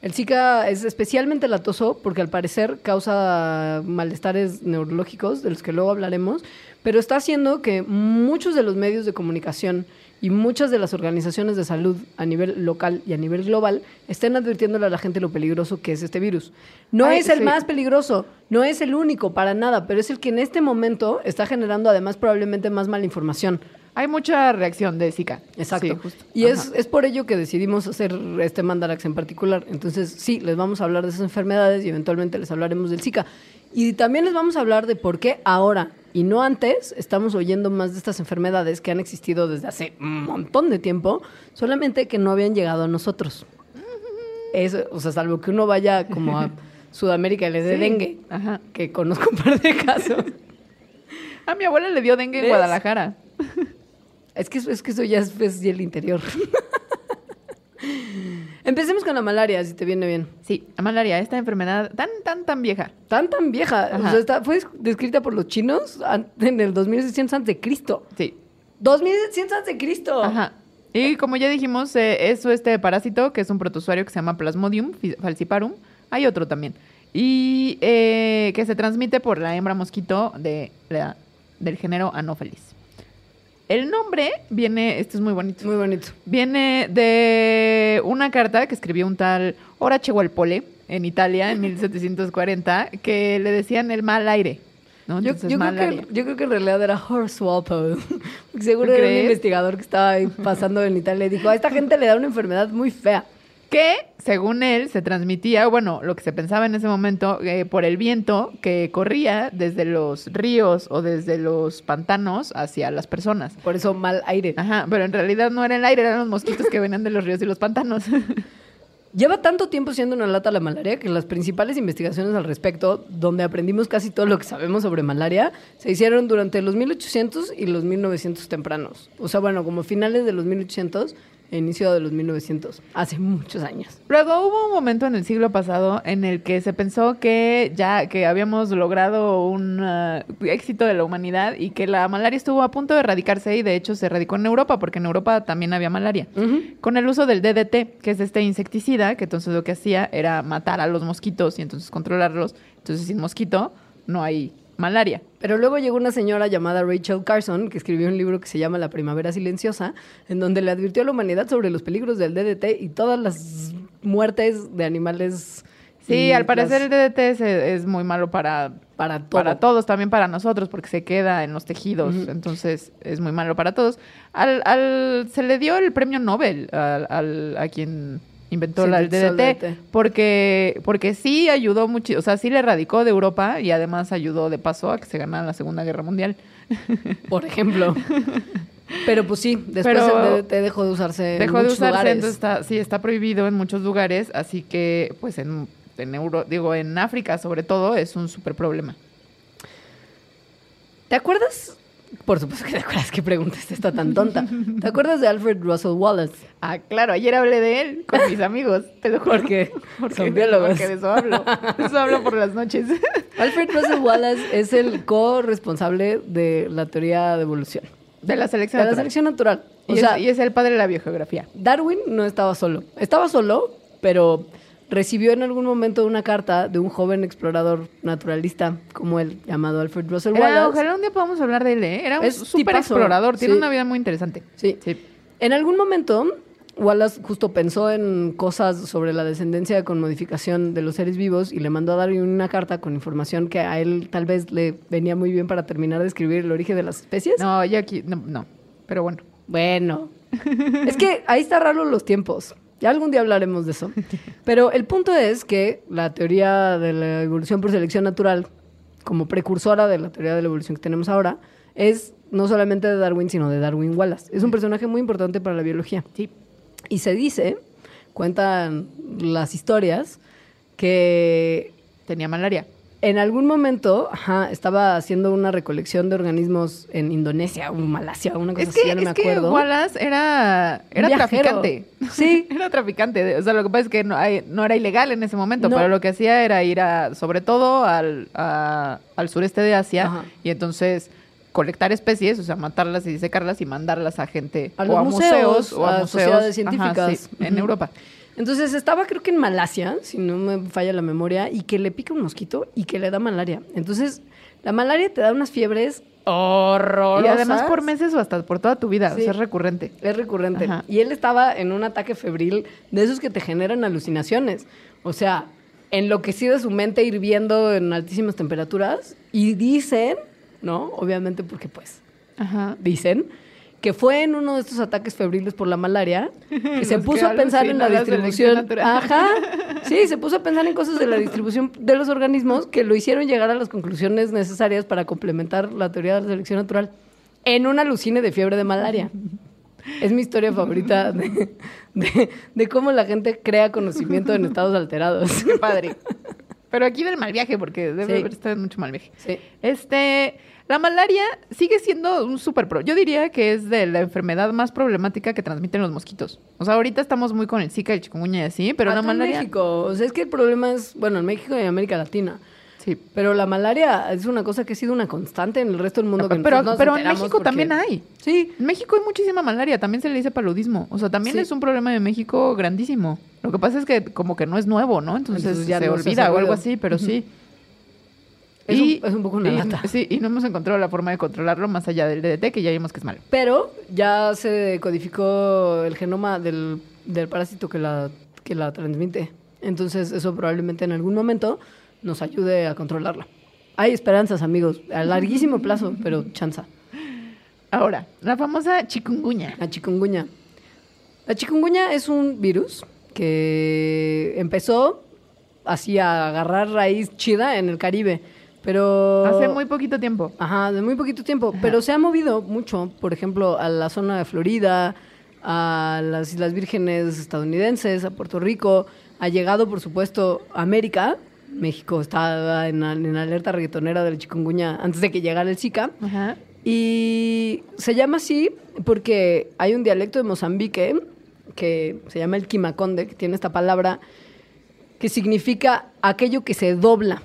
El Zika es especialmente latoso porque al parecer causa malestares neurológicos, de los que luego hablaremos, pero está haciendo que muchos de los medios de comunicación y muchas de las organizaciones de salud a nivel local y a nivel global estén advirtiéndole a la gente lo peligroso que es este virus. No Ay, es el sí. más peligroso, no es el único para nada, pero es el que en este momento está generando además probablemente más mala información. Hay mucha reacción de Zika. Exacto. Sí, justo. Y es, es por ello que decidimos hacer este Mandarax en particular. Entonces, sí, les vamos a hablar de esas enfermedades y eventualmente les hablaremos del Zika. Y también les vamos a hablar de por qué ahora y no antes estamos oyendo más de estas enfermedades que han existido desde hace un montón de tiempo, solamente que no habían llegado a nosotros. Eso, o sea, salvo que uno vaya como a Sudamérica y le dé Sí. dengue, Ajá. que conozco un par de casos. A mi abuela le dio dengue en. Guadalajara. Es que, es que eso ya es, es el interior. Empecemos con la malaria, si te viene bien. Sí, la malaria, esta enfermedad tan, tan, tan vieja. Tan, tan vieja. O Ajá. sea, está- fue descrita por los chinos en el 2600 antes de Cristo. Sí. 2600 antes de Cristo. Ajá. Y como ya dijimos, eh, es este parásito que es un protozoario que se llama Plasmodium falciparum. Hay otro también. Y eh, que se transmite por la hembra mosquito de del género Anopheles. El nombre viene, esto es muy bonito. Muy bonito. Viene de una carta que escribió un tal Horace Walpole en Italia en 1740 que le decían el mal aire. ¿no? Yo, Entonces, yo creo malaria. que, yo creo que en realidad era Horse Walpole. Seguro ¿Tú era un investigador que estaba ahí pasando en Italia y dijo, a esta gente le da una enfermedad muy fea. Que, según él, se transmitía, bueno, lo que se pensaba en ese momento, eh, por el viento que corría desde los ríos o desde los pantanos hacia las personas. Por eso mal aire. Ajá, pero en realidad no era el aire, eran los mosquitos que venían de los ríos y los pantanos. Lleva tanto tiempo siendo una lata la malaria que las principales investigaciones al respecto, donde aprendimos casi todo lo que sabemos sobre malaria, se hicieron durante los 1800 y los 1900 tempranos. O sea, bueno, como finales de los 1800 e inicio de los 1900, hace muchos años. Luego hubo un momento en el siglo pasado en el que se pensó que ya que habíamos logrado un ah, éxito de la humanidad y que la malaria estuvo a punto de erradicarse y de hecho se erradicó en Europa porque en Europa también había malaria. Con el uso del DDT, que es este insecticida, que entonces lo que hacía era matar a los mosquitos y entonces controlarlos. Entonces sin mosquito no hay malaria. Pero luego llegó una señora llamada Rachel Carson, que escribió un libro que se llama La Primavera Silenciosa, en donde le advirtió a la humanidad sobre los peligros del DDT y todas las muertes de animales. Sí, al parecer el DDT es, es muy malo para, para todo. para todos, también para nosotros, porque se queda en los tejidos, entonces es muy malo para todos. Al, al- se le dio el premio Nobel al, al- a quien inventó la, el DDT, DDT. porque, porque sí ayudó mucho, o sea, sí le erradicó de Europa y además ayudó de paso a que se ganara la Segunda Guerra Mundial. Por ejemplo. Pero pues sí, después Pero- el DDT dejó de usarse en Dejó de muchos usarse, lugares. entonces está, sí, está prohibido en muchos lugares, así que pues en, en Euro, digo, en África sobre todo es un súper problema. ¿Te acuerdas? Por supuesto que te acuerdas que preguntaste está tan tonta. ¿Te acuerdas de Alfred Russell Wallace? Ah, claro, ayer hablé de él con mis amigos, te lo juro. Porque Porque, son biólogos. porque de eso hablo. De eso hablo por las noches. Alfred Russell Wallace es el co-responsable de la teoría de evolución. De la selección De la natural. selección natural. O Y, es, sea, y es el padre de la biogeografía. Darwin no estaba solo. Estaba solo, pero recibió en algún momento una carta de un joven explorador naturalista como él, llamado Alfred Russell Era- Wallace. ojalá un día podamos hablar de él, ¿eh? Era un súper explorador, tiene sí. una vida muy interesante. Sí. Sí. En algún momento, Wallace justo pensó en cosas sobre la descendencia con modificación de los seres vivos y le mandó a Darwin una carta con información que a él tal vez le venía muy bien para terminar de escribir el origen de las especies. No, yo aquí, no, no. Pero bueno. Bueno, es que ahí está raro los tiempos. Ya algún día hablaremos de eso. Pero el punto es que la teoría de la evolución por selección natural, como precursora de la teoría de la evolución que tenemos ahora, es no solamente de Darwin, sino de Darwin Wallace. Es un personaje muy importante para la biología. Sí. Y se dice, cuentan las historias, que Tenía malaria. En algún momento ajá, estaba haciendo una recolección de organismos en Indonesia o Malasia, una cosa Es así, ya no me es que acuerdo. Wallace era, era traficante. Sí. era traficante. O sea, lo que pasa es que no, hay- no era ilegal en ese momento, No. pero lo que hacía era ir a, sobre todo al, a- al sureste de Asia Ajá. y entonces colectar especies, o sea, matarlas y disecarlas y mandarlas a gente A o a museos, museos o a, a museos sociedades ajá, científicas. sí, en. Europa. Entonces estaba creo que en Malasia, si no me falla la memoria, y que le pica un mosquito y que le da malaria. Entonces, la malaria te da unas fiebres horrorosas. Y además por meses o hasta por toda tu vida, Sí. o sea, es recurrente. Es recurrente. Ajá. Y él estaba en un ataque febril de esos que te generan alucinaciones. O sea, enloquecido su mente hirviendo en altísimas temperaturas. Y dicen, ¿no? Obviamente porque pues Ajá. dicen que fue en uno de estos ataques febriles por la malaria que se puso a pensar en la la distribución. natural. Ajá. Sí, se puso a pensar en cosas de la distribución de los organismos que lo hicieron llegar a las conclusiones necesarias para complementar la teoría de la selección natural en un alucine de fiebre de malaria. Es mi historia favorita de, de- de cómo la gente crea conocimiento en estados alterados. Qué padre. Pero aquí del mal viaje, porque debe Sí. haber estado mucho mal viaje. Sí. Este, la malaria sigue siendo un super pro. Yo diría que es de la enfermedad más problemática que transmiten los mosquitos. O sea, ahorita estamos muy con el Zika, el chikungunya y así, pero la Hasta en malaria. México. O sea, es que el problema es, bueno, en México y en América Latina. Sí. Pero la malaria es una cosa que ha sido una constante en el resto del mundo. Que Pero, nosotros nos pero en México porque- también hay. Sí. En México hay muchísima malaria, también se le dice paludismo. O sea, también Sí. es un problema de México grandísimo. Lo que pasa es que como que no es nuevo, ¿no? Entonces, Entonces ya se no olvida o algo así, pero sí. Es un- es un poco una y- lata. Sí, y no hemos encontrado la forma de controlarlo más allá del DDT, que ya vimos que es malo. Pero ya se codificó el genoma del, del parásito que la, que la transmite. Entonces eso probablemente en algún momento nos ayude a controlarla. Hay esperanzas, amigos, a larguísimo plazo, pero chanza. Ahora, la famosa chikungunya. La chikungunya. La chikungunya es un virus que empezó así a agarrar raíz chida en el Caribe, pero... Hace muy poquito tiempo. Ajá, de muy poquito tiempo, pero se ha movido mucho, por ejemplo, a la zona de Florida, a las Islas Vírgenes estadounidenses, a Puerto Rico, ha llegado, por supuesto, a América. México estaba en, en alerta reggaetonera de la chikungunya antes de que llegara el Zika. Ajá. Y se llama así porque hay un dialecto de Mozambique que se llama el quimaconde, que tiene esta palabra que significa aquello que se dobla.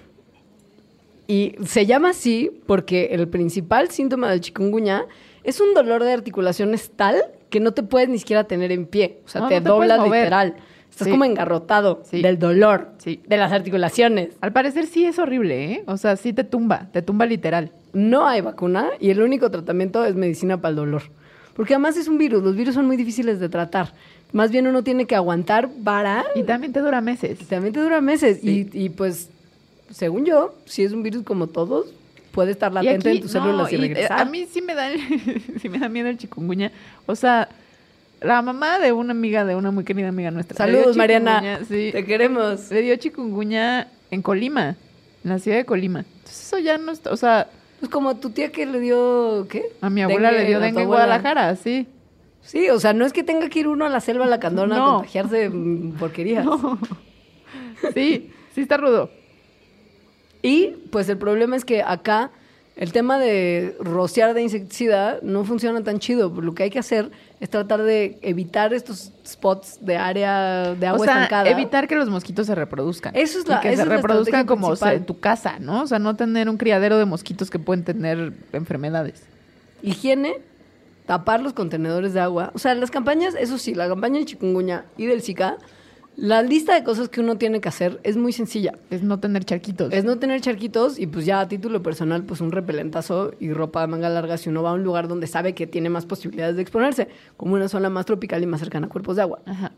Y se llama así porque el principal síntoma del chikungunya es un dolor de articulaciones tal que no te puedes ni siquiera tener en pie. O sea, No, te no te puedes dobla mover. literal. Estás Sí. como engarrotado Sí. del dolor, Sí. de las articulaciones. Al parecer sí es horrible, ¿eh? O sea, sí te tumba, te tumba literal. No hay vacuna y el único tratamiento es medicina para el dolor. Porque además es un virus, los virus son muy difíciles de tratar. Más bien uno tiene que aguantar vara Y también te dura meses. y también te dura meses. Y, y, pues, según yo, si es un virus como todos, puede estar latente aquí, en tus no, células y, y, eh, regresar. a mí sí me da, sí me da miedo el chikungunya. O sea, la mamá de una amiga, de una muy querida amiga nuestra. Saludos, Mariana. Sí, Te queremos. le dio chikungunya en Colima, en la ciudad de Colima. Entonces eso ya no está, o sea, Pues como tu tía que le dio, ¿qué? a mi abuela Dengue, le dio dengue en. Guadalajara, sí. Sí, o sea, no es que tenga que ir uno a la selva, a la candona, No. a contagiarse mm, porquerías. Sí, sí está rudo. Y pues el problema es que acá el tema de rociar de insecticida no funciona tan chido. Lo que hay que hacer es tratar de evitar estos spots de área de agua o sea, estancada. evitar que los mosquitos se reproduzcan. Eso es Y la- que esa se reproduzcan como o sea, en tu casa, ¿no? O sea, no tener un criadero de mosquitos que pueden tener enfermedades. Higiene, tapar los contenedores de agua. O sea, las campañas, eso sí, la campaña de chikungunya y del Zika, la lista de cosas que uno tiene que hacer es muy sencilla. Es no tener charquitos. Es no tener charquitos y pues ya a título personal, pues un repelentazo y ropa de manga larga si uno va a un lugar donde sabe que tiene más posibilidades de exponerse, como una zona más tropical y más cercana a cuerpos de agua. Ajá.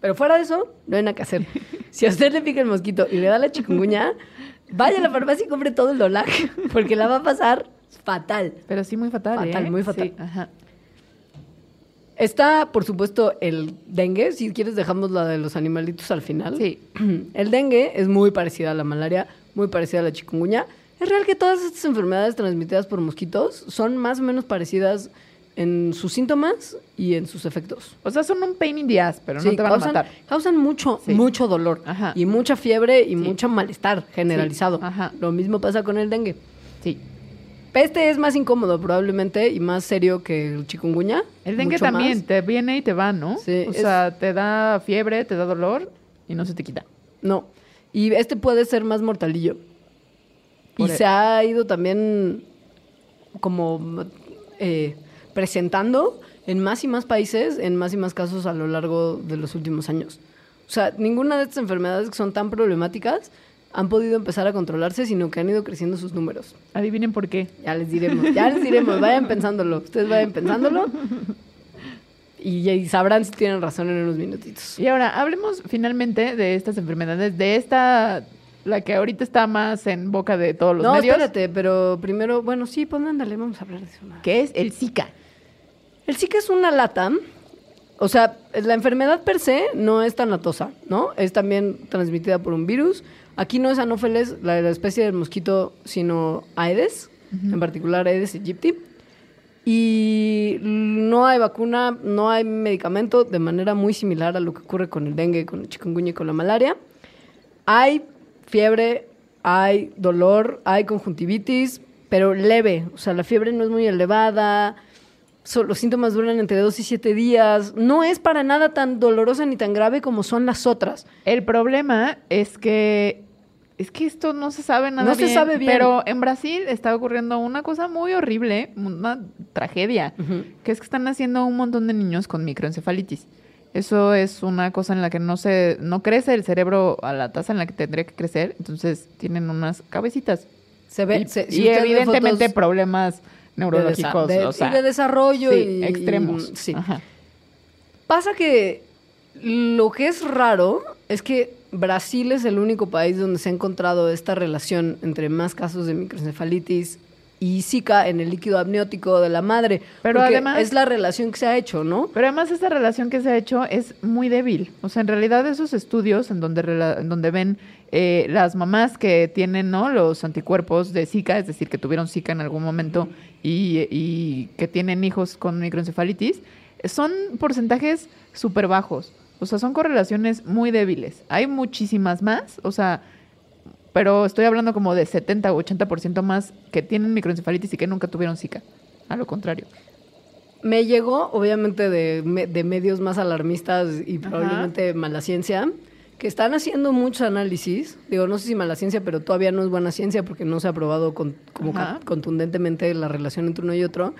Pero fuera de eso, no hay nada que hacer. Si a usted le pica el mosquito y le da la chikungunya, vaya a la farmacia y compre todo el dolac, porque la va a pasar fatal. Pero sí muy fatal, Fatal, ¿eh? muy fatal. Sí, ajá. Está, por supuesto, el dengue. Si quieres, dejamos la de los animalitos al final. Sí. El dengue es muy parecida a la malaria, muy parecida a la chikungunya. Es real que todas estas enfermedades transmitidas por mosquitos son más o menos parecidas en sus síntomas y en sus efectos. O sea, son un pain in the ass, pero no te van causan, a matar. Causan mucho, Sí. mucho dolor Ajá. y mucha fiebre y Sí. mucho malestar generalizado. Ajá. Lo mismo pasa con el dengue. Sí. Este es más incómodo probablemente y más serio que el chikungunya. El dengue también más. te viene y te va, ¿no? Sí, o es- sea, te da fiebre, te da dolor y no se te quita. No. Y este puede ser más mortalillo. Por y e- se ha ido también como eh, presentando en más y más países, en más y más casos a lo largo de los últimos años. O sea, ninguna de estas enfermedades que son tan problemáticas han podido empezar a controlarse, sino que han ido creciendo sus números. Adivinen por qué. Ya les diremos, ya les diremos, vayan pensándolo. Ustedes vayan pensándolo y, y sabrán si tienen razón en unos minutitos. Y ahora, hablemos finalmente de estas enfermedades, de esta, la que ahorita está más en boca de todos los no, medios, espérate, pero primero, bueno, sí, pues ándale, vamos a hablar de eso. que es el Zika. El Zika es una lata. O sea, la enfermedad per se no es tan latosa, ¿no? Es también transmitida por un virus. Aquí no es Anopheles, la, la especie del mosquito, sino Aedes, en particular Aedes aegypti. Y no hay vacuna, no hay medicamento, de manera muy similar a lo que ocurre con el dengue, con el chikungunya y con la malaria. Hay fiebre, hay dolor, hay conjuntivitis, pero leve. O sea, la fiebre no es muy elevada. so- los síntomas duran entre 2 y 7 días. No es para nada tan dolorosa ni tan grave como son las otras. El problema es que es que esto no se sabe nada No se bien, sabe bien. Pero en Brasil está ocurriendo una cosa muy horrible, una tragedia, que es que están haciendo un montón de niños con microencefalitis. Eso es una cosa en la que no se no crece el cerebro a la tasa en la que tendría que crecer, entonces tienen unas cabecitas Se ve, y, se- y si evidentemente fotos problemas neurológicos, de, o sea, sí, de desarrollo sí, y extremos. y- sí. Ajá. Pasa que lo que es raro es que Brasil es el único país donde se ha encontrado esta relación entre más casos de microencefalitis y Zika en el líquido amniótico de la madre. Pero además- es la relación que se ha hecho, ¿no? Pero además esta relación que se ha hecho es muy débil. O sea, en realidad esos estudios en donde, en donde ven eh, las mamás que tienen ¿no? los anticuerpos de Zika, es decir, que tuvieron Zika en algún momento y, y que tienen hijos con microencefalitis, son porcentajes súper bajos. O sea, son correlaciones muy débiles. Hay muchísimas más, o sea, pero estoy hablando como de 70 o 80% más que tienen microencefalitis y que nunca tuvieron Zika. A lo contrario. Me llegó, obviamente, de, de medios más alarmistas y Ajá. probablemente mala ciencia, que están haciendo muchos análisis. Digo, no sé si mala ciencia, pero todavía no es buena ciencia porque no se ha probado con- como Ajá. contundentemente la relación entre uno y otro.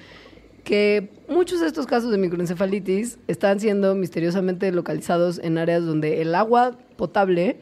Que muchos de estos casos de microencefalitis están siendo misteriosamente localizados en áreas donde el agua potable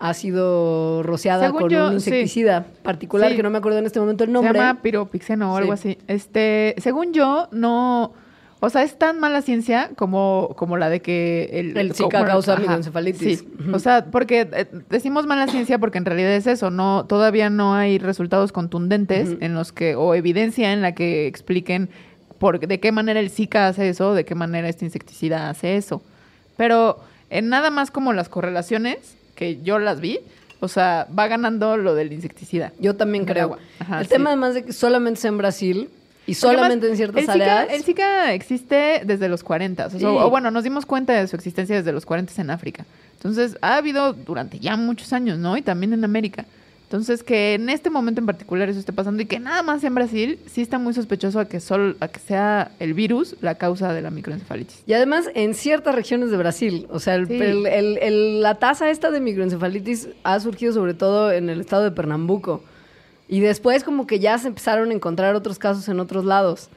ha sido rociada Según con yo, un sí. insecticida particular, Sí. que no me acuerdo en este momento el nombre. Se llama piropixeno o algo Sí. así. Este, según yo, no. O sea, es tan mala ciencia como, como la de que el, El Zika como- causa microencefalitis. Sí. Ujú. O sea, porque eh, decimos mala ciencia porque en realidad es eso, no, todavía no hay resultados contundentes en los que, o evidencia en la que expliquen por de qué manera el Zika hace eso, de qué manera este insecticida hace eso. Pero en nada más como las correlaciones, que yo las vi, o sea, va ganando lo del insecticida. Yo también creo. Ajá, el sí. tema además de que solamente es en Brasil y solamente además, en ciertas el Zika, áreas. el Zika existe desde los 40. O, sea, Sí. o bueno, nos dimos cuenta de su existencia desde los 40 en África. Entonces, ha habido durante ya muchos años, ¿no? Y también en América. Entonces, que en este momento en particular eso esté pasando y que nada más en Brasil sí está muy sospechoso a que, sol, a que sea el virus la causa de la microencefalitis. Y además en ciertas regiones de Brasil, o sea, el- Sí. el- el- el- la tasa esta de microencefalitis ha surgido sobre todo en el estado de Pernambuco. Y después como que ya se empezaron a encontrar otros casos en otros lados.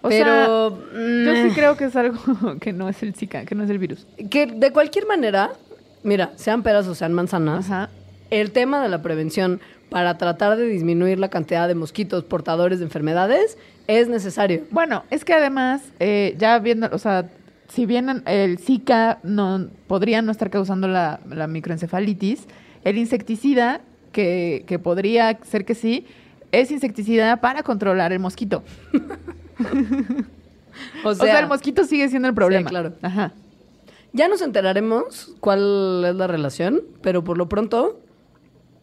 O Pero Yo sí mm, creo que es algo que no es el Zika, que no es el virus. que de cualquier manera, mira, sean peras o sean manzanas, Ajá. El tema de la prevención para tratar de disminuir la cantidad de mosquitos portadores de enfermedades es necesario. Bueno, es que además, eh, ya viendo, o sea, si bien el Zika no podría no estar causando la, la microencefalitis, el insecticida, que, que podría ser que sí, es insecticida para controlar el mosquito. O sea, el mosquito sigue siendo el problema. claro. Ajá. Ya nos enteraremos cuál es la relación, pero por lo pronto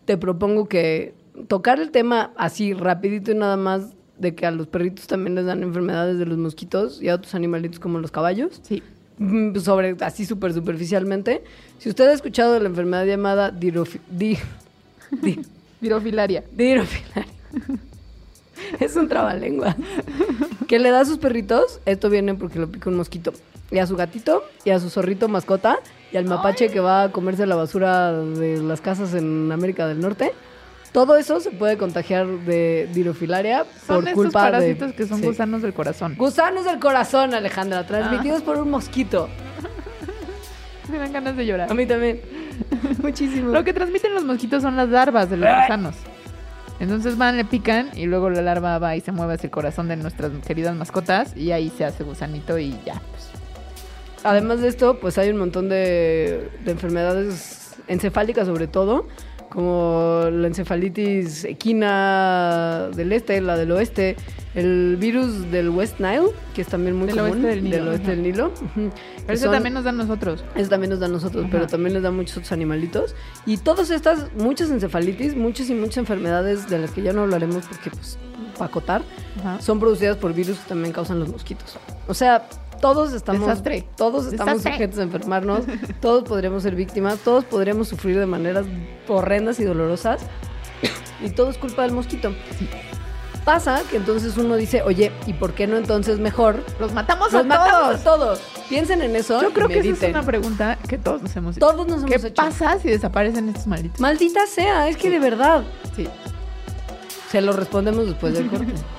te propongo que tocar el tema así rapidito y nada más de que a los perritos también les dan enfermedades de los mosquitos y a otros animalitos como los caballos, Sí. mm, sobre así súper superficialmente. Si usted ha escuchado de la enfermedad llamada dirofi- di- di- Virofilaria. dirofilaria, es un trabalengua, que le da a sus perritos, esto viene porque lo pica un mosquito, y a su gatito, y a su zorrito mascota, y al mapache que va a comerse la basura de las casas en América del Norte. Todo eso se puede contagiar de dirofilaria por estos culpa de... parásitos que son sí. gusanos del corazón. Gusanos del corazón, Alejandra, transmitidos por un mosquito. Me dan ganas de llorar. A mí también. Muchísimo. Lo que transmiten los mosquitos son las larvas de los gusanos. Entonces van, le pican y luego la larva va y se mueve hacia el corazón de nuestras queridas mascotas y ahí se hace gusanito y ya. Pues. Además de esto, pues hay un montón de, de enfermedades encefálicas sobre todo, como la encefalitis equina del este, la del oeste, el virus del West Nile, que es también muy Del común, oeste del Nilo, oeste ajá. del Nilo. Pero que eso son- también nos dan nosotros. eso también nos da a nosotros, Ajá. pero también les da a muchos otros animalitos. Y todas estas, muchas encefalitis, muchas y muchas enfermedades de las que ya no hablaremos porque, pues, para acotar, Ajá. son producidas por virus que también causan los mosquitos. O sea, todos estamos, Desastre. todos estamos Desastre. sujetos a enfermarnos, todos podríamos ser víctimas, todos podríamos sufrir de maneras horrendas y dolorosas, y todo es culpa del mosquito. Pasa que entonces uno dice, oye, ¿y por qué no entonces mejor? Los matamos Los a matamos todos. a todos. Piensen en eso. Yo y creo que esa es una pregunta que todos nos hemos hecho. Todos nos hemos ¿Qué hecho. pasa si desaparecen estos malditos? Maldita sea, es que de verdad. Sí. Se lo respondemos después del corte.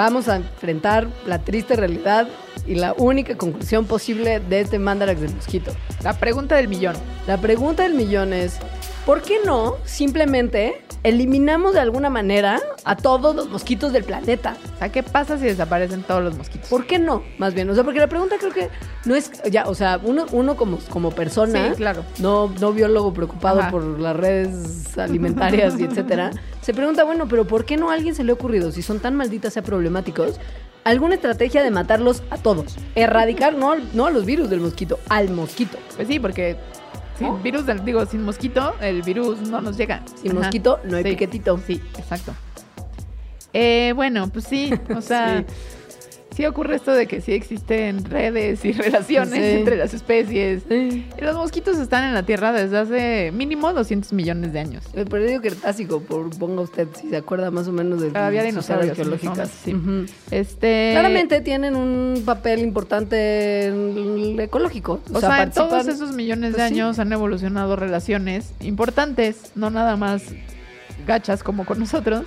Vamos a enfrentar la triste realidad y la única conclusión posible de este Mandarax del mosquito. La pregunta del millón. La pregunta del millón es, ¿por qué no simplemente eliminamos de alguna manera a todos los mosquitos del planeta? O sea, ¿qué pasa si desaparecen todos los mosquitos? ¿Por qué no? Más bien, o sea, porque la pregunta creo que no es, ya, o sea, uno, uno como, como persona, Sí, claro. no, no biólogo preocupado Ajá. por las redes alimentarias y etcétera, se pregunta, bueno, pero ¿por qué no a alguien se le ha ocurrido, si son tan malditas sea problemáticos, alguna estrategia de matarlos a todos? Erradicar, no, no a los virus del mosquito, al mosquito. Pues sí, porque sin virus, del- digo, sin mosquito, el virus no nos llega. Sin Ajá. mosquito no hay Sí. piquetito. Sí, exacto. Eh, bueno, pues sí, o sea, sí. Ocurre esto de que sí existen redes y relaciones Sí. entre las especies. Sí. Y los mosquitos están en la Tierra desde hace mínimo 200 millones de años. El periodo cretácico, por, ponga usted, si se acuerda más o menos de Había dinosaurios, geológicas. sí. Este, Claramente tienen un papel importante en el ecológico. O sea, en todos esos millones de pues sí. años han evolucionado relaciones importantes, no nada más gachas como con nosotros,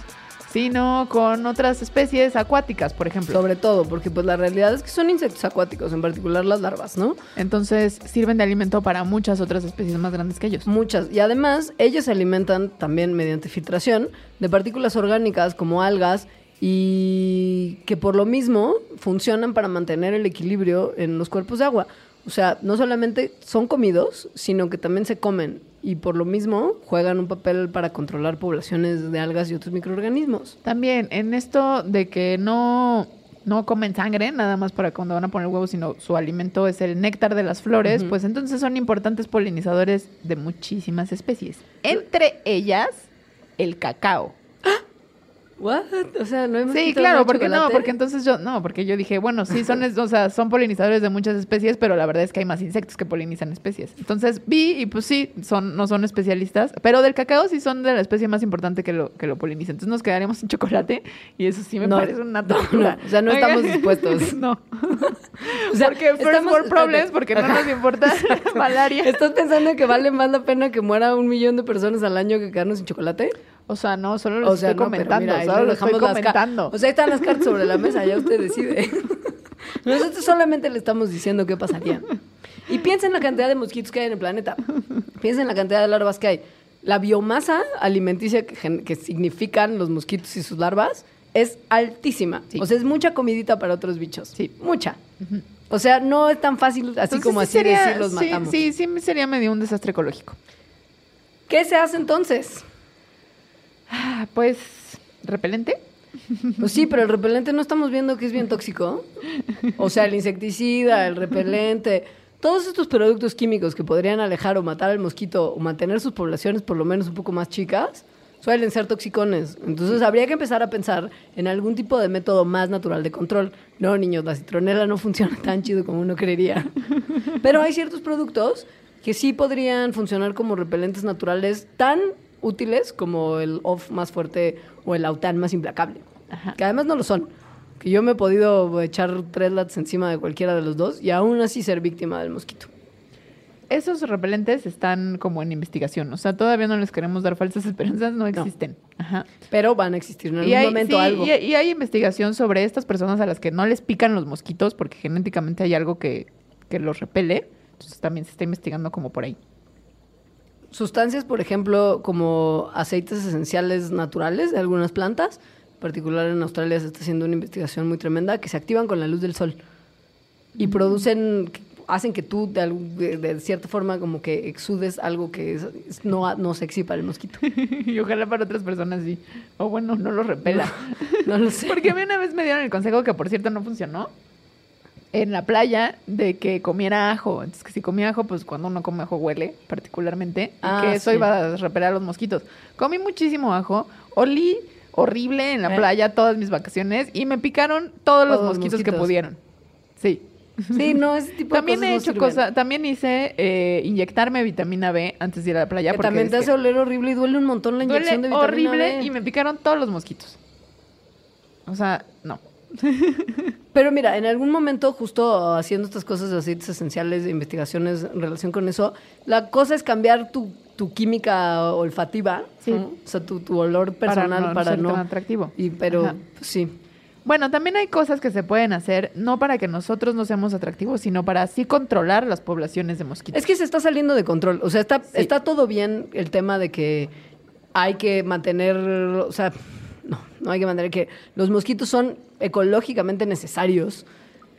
sino con otras especies acuáticas, por ejemplo. Sobre todo, porque pues la realidad es que son insectos acuáticos, en particular las larvas, ¿no? Entonces sirven de alimento para muchas otras especies más grandes que ellos. Muchas. Y además, ellos se alimentan también mediante filtración de partículas orgánicas como algas y que por lo mismo funcionan para mantener el equilibrio en los cuerpos de agua. O sea, no solamente son comidos, sino que también se comen y por lo mismo juegan un papel para controlar poblaciones de algas y otros microorganismos. También en esto de que no, no comen sangre, nada más para cuando van a poner huevos, sino su alimento es el néctar de las flores, pues entonces son importantes polinizadores de muchísimas especies. Entre ellas, el cacao. ¿What? O sea, no hay Sí, claro, porque no, porque entonces yo, no, porque yo dije, bueno, sí, son, o sea, son polinizadores de muchas especies, pero la verdad es que hay más insectos que polinizan especies. Entonces vi y pues sí, son, no son especialistas, pero del cacao sí son de la especie más importante que lo, que lo poliniza. Entonces nos quedaríamos sin chocolate y eso sí me No, parece una tortura. no, o sea, no estamos dispuestos. no. O sea, porque first estamos- world problems, porque no nos importa malaria. ¿Estás pensando que vale más la pena que muera un millón de personas al año que quedarnos sin chocolate? O sea, no, solo lo O sea, estoy no, comentando, mira, solo lo estoy comentando. O sea, ahí están las cartas sobre la mesa, ya usted decide. Nosotros solamente le estamos diciendo qué pasaría. Y piensa en la cantidad de mosquitos que hay en el planeta. Piensa en la cantidad de larvas que hay. La biomasa alimenticia que, significan los mosquitos y sus larvas es altísima. Sí. O sea, es mucha comidita para otros bichos. Sí. Mucha. O sea, no es tan fácil así Entonces, como sí así sería- decir los sí, matamos. Sí, sí, sería medio un desastre ecológico. ¿Qué se hace entonces? Ah, Pues, repelente. Pues sí, pero el repelente no estamos viendo que es bien tóxico. O sea, el insecticida, el repelente, todos estos productos químicos que podrían alejar o matar al mosquito o mantener sus poblaciones por lo menos un poco más chicas, suelen ser toxicones. Entonces habría que empezar a pensar en algún tipo de método más natural de control. No, niños, la citronela no funciona tan chido como uno creería. Pero hay ciertos productos que sí podrían funcionar como repelentes naturales tan útiles como el OFF más fuerte o el Autan más implacable. Ajá. Que además no lo son. Que yo me he podido echar tres latas encima de cualquiera de los dos y aún así ser víctima del mosquito. Esos repelentes están como en investigación. O sea, todavía no les queremos dar falsas esperanzas, no existen. Ajá. Pero van a existir en algún hay, momento sí, algo. y, y hay investigación sobre estas personas a las que no les pican los mosquitos porque genéticamente hay algo que, que los repele. Entonces también se está investigando como por ahí. Sustancias, por ejemplo, como aceites esenciales naturales de algunas plantas, en particular en Australia se está haciendo una investigación muy tremenda, que se activan con la luz del sol y producen hacen que tú de, de- de cierta forma como que exudes algo que es, es no, no sexy para el mosquito. y ojalá para otras personas sí. O bueno, no lo repela. No lo sé. Porque a mí una vez me dieron el consejo que por cierto no funcionó. En la playa, de que comiera ajo. Entonces, que si comía ajo, pues cuando uno come ajo huele, particularmente. Y Ah, que eso sí. iba a repeler los mosquitos. Comí muchísimo ajo. Olí horrible en la Eh. playa todas mis vacaciones. Y me picaron todos los Todos los mosquitos, que pudieron. Sí. Sí, no, ese tipo También de cosas hecho también hice eh, inyectarme vitamina B antes de ir a la playa. Que porque también te hace oler horrible y duele un montón la inyección duele de vitamina horrible B. y me picaron todos los mosquitos. O sea, no. Pero mira, en algún momento, justo haciendo estas cosas de aceites esenciales, de investigaciones en relación con eso, la cosa es cambiar tu, tu química olfativa, Sí. ¿no? o sea, tu, tu olor personal para ser no... tan atractivo. Y, pero, Ajá. pues, sí. Bueno, también hay cosas que se pueden hacer, no para que nosotros no seamos atractivos, sino para así controlar las poblaciones de mosquitos. Es que se está saliendo de control. O sea, está, Sí. está todo bien el tema de que hay que mantener, o sea, no, no hay que mantener que los mosquitos son ecológicamente necesarios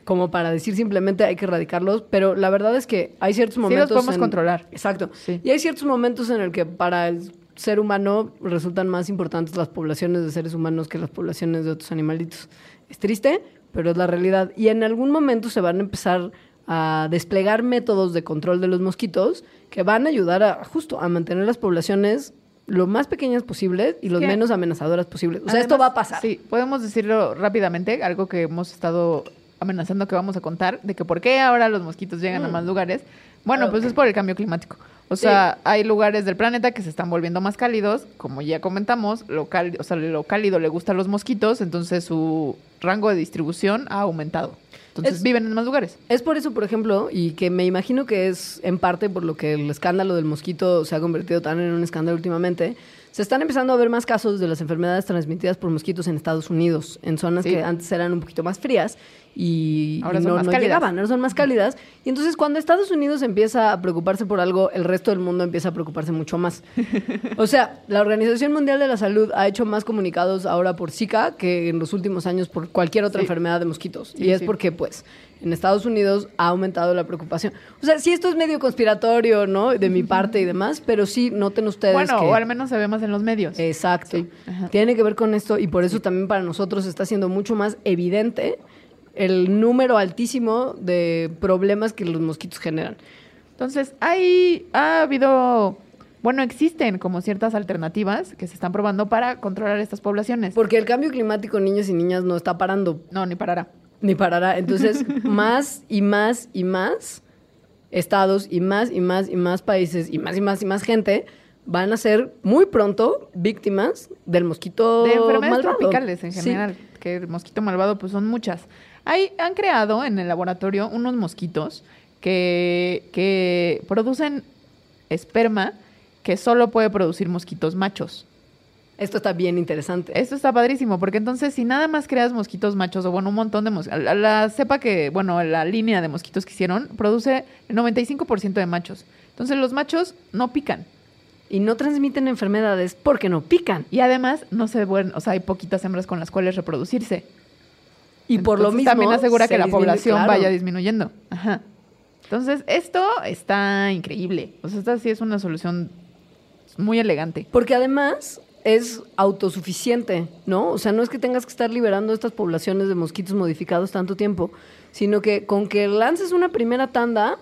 como para decir simplemente hay que erradicarlos, pero la verdad es que hay ciertos los momentos podemos en- controlar. Exacto. Sí. Y hay ciertos momentos en el que para el ser humano resultan más importantes las poblaciones de seres humanos que las poblaciones de otros animalitos. Es triste, pero es la realidad. Y en algún momento se van a empezar a desplegar métodos de control de los mosquitos que van a ayudar a justo a mantener las poblaciones lo más pequeñas posibles y los menos amenazadoras posibles. O sea, esto va a pasar. Sí, podemos decirlo rápidamente, algo que hemos estado amenazando que vamos a contar, de que por qué ahora los mosquitos llegan a Mm. más lugares. Bueno, pues es por el cambio climático. O sea, hay lugares del planeta que se están volviendo más cálidos, como ya comentamos, lo cálido, o sea, lo cálido le gusta a los mosquitos, entonces su rango de distribución ha aumentado. Entonces Es- viven en más lugares. Es por eso, por ejemplo, y que me imagino que es en parte por lo que el escándalo del mosquito se ha convertido tan en un escándalo últimamente, se están empezando a ver más casos de las enfermedades transmitidas por mosquitos en Estados Unidos, en zonas Sí. que antes eran un poquito más frías y, Ahora y son no, más no llegaban, ahora son más cálidas. Y entonces cuando Estados Unidos empieza a preocuparse por algo, el resto del mundo empieza a preocuparse mucho más. O sea, la Organización Mundial de la Salud ha hecho más comunicados ahora por Zika que en los últimos años por cualquier otra Sí. enfermedad de mosquitos. Sí, y es sí. porque, pues, en Estados Unidos ha aumentado la preocupación. O sea, sí, esto es medio conspiratorio, ¿no? De mi parte y demás, pero sí, noten ustedes Bueno, que... o al menos se ve más en los medios. Exacto. Tiene que ver con esto y por eso también para nosotros está siendo mucho más evidente el número altísimo de problemas que los mosquitos generan. Entonces, hay, ha habido, bueno, existen como ciertas alternativas que se están probando para controlar estas poblaciones. Porque el cambio climático, niños y niñas, no está parando No, ni parará. ni parará. Entonces, más y más y más estados y más y más y más países y más y más y más gente van a ser muy pronto víctimas del mosquito De enfermedades malvado. tropicales en Sí. general, que el mosquito malvado pues son muchas. Hay, han creado en el laboratorio unos mosquitos que, que producen esperma que solo puede producir mosquitos machos. Esto está bien interesante. Esto está padrísimo, porque entonces si nada más creas mosquitos machos, o bueno, un montón de mosquitos, la, la cepa que, bueno, la línea de mosquitos que hicieron produce el 95% de machos. Entonces los machos no pican. Y no transmiten enfermedades porque no pican. Y además no se vuelven, o sea, hay poquitas hembras con las cuales reproducirse. Y por lo mismo. también asegura se que la población claro. vaya disminuyendo. Ajá. Entonces, esto está increíble. O sea, esta sí es una solución muy elegante. Porque además es autosuficiente, ¿no? O sea, no es que tengas que estar liberando estas poblaciones de mosquitos modificados tanto tiempo, sino que con que lances una primera tanda,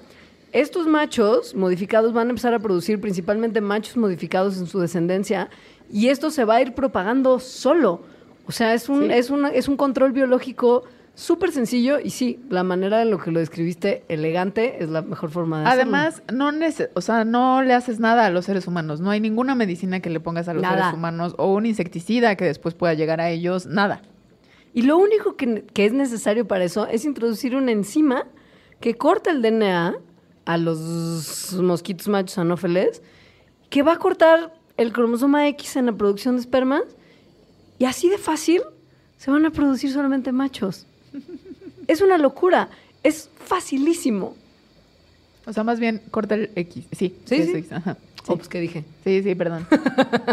estos machos modificados van a empezar a producir principalmente machos modificados en su descendencia y esto se va a ir propagando solo. O sea, es un, Sí. es una, es un control biológico súper sencillo y sí, la manera en lo que lo describiste elegante es la mejor forma de hacerlo. Además, no o sea, no le haces nada a los seres humanos. No hay ninguna medicina que le pongas a los Nada. seres humanos o un insecticida que después pueda llegar a ellos. Nada. Y lo único que, que es necesario para eso es introducir una enzima que corta el DNA a los mosquitos machos anófeles, que va a cortar el cromosoma X en la producción de espermas, y así de fácil se van a producir solamente machos. Es una locura, es facilísimo. O sea, más bien corta el X. Sí, Sí, sí. X, ajá. Oh, pues, ¿qué dije? Sí, sí, perdón.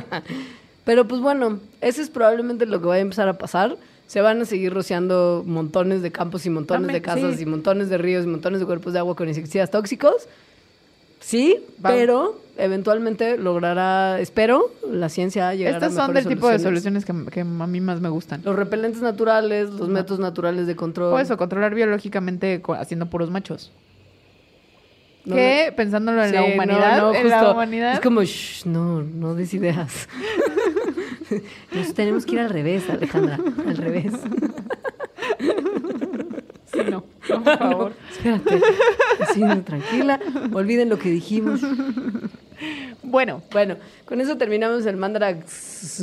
Pero pues bueno, ese es probablemente lo que va a empezar a pasar. se van a seguir rociando montones de campos y montones de casas sí. y montones de ríos y montones de cuerpos de agua con insecticidas tóxicos. Sí, pero eventualmente logrará, espero, la ciencia llegar Estas a son del tipo de soluciones. que, que a mí más me gustan. Los repelentes naturales, los métodos naturales de control. O eso, controlar biológicamente haciendo puros machos. No, que, pensándolo en la Sí, humanidad, no, en la humanidad... Es como, shh, no, no des ideas. Nos tenemos que ir al revés, Alejandra, al revés. Sí, no, no, por favor. Espérate, así, no, tranquila, olviden lo que dijimos. Bueno, Bueno, con eso terminamos el Mandarax.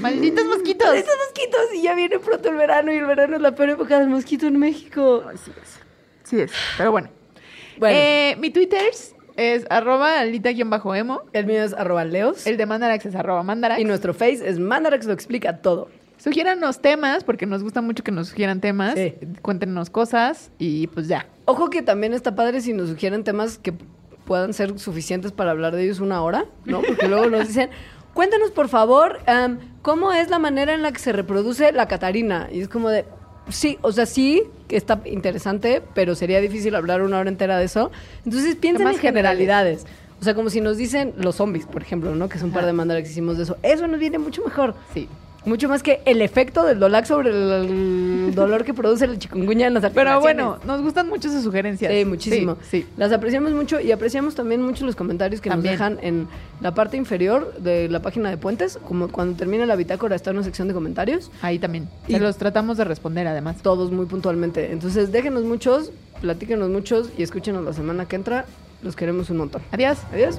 malditos mosquitos. Estos mosquitos, y ya viene pronto el verano, y el verano es la peor época del mosquito en México. Sí es. Sí es, pero bueno. Bueno, Eh, mi Twitter es arroba alita-emo. el mío es arroba leos, El de Mandarax es arroba Mandarax. y nuestro face es Mandarax lo explica todo. Sugiéranos temas, porque nos gusta mucho que nos sugieran temas. Sí. Cuéntenos cosas y pues ya. Ojo que también está padre si nos sugieren temas que puedan ser suficientes para hablar de ellos una hora, ¿no? Porque luego nos dicen, cuéntanos por favor, am, ¿cómo es la manera en la que se reproduce la Catarina? Y es como de, sí, o sea, sí, que está interesante, pero sería difícil hablar una hora entera de eso. Entonces piensen en generalidades. O sea, como si nos dicen los zombies, por ejemplo, ¿no? Que es un par de mandaras que hicimos de eso. Eso nos viene mucho mejor. Sí. Mucho más que el efecto del Dolac sobre el dolor que produce el chikungunya en las Pero bueno, nos gustan mucho sus sugerencias. Sí, muchísimo. Sí, sí. Las apreciamos mucho y apreciamos también mucho los comentarios que También. nos dejan en la parte inferior de la página de Puentes. Como cuando termina la bitácora está una sección de comentarios, Ahí también. Y- Se los tratamos de responder además. todos muy puntualmente. Entonces déjenos muchos, platíquenos muchos y escúchenos la semana que entra. Los queremos un montón. Adiós. Adiós.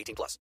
18 plus.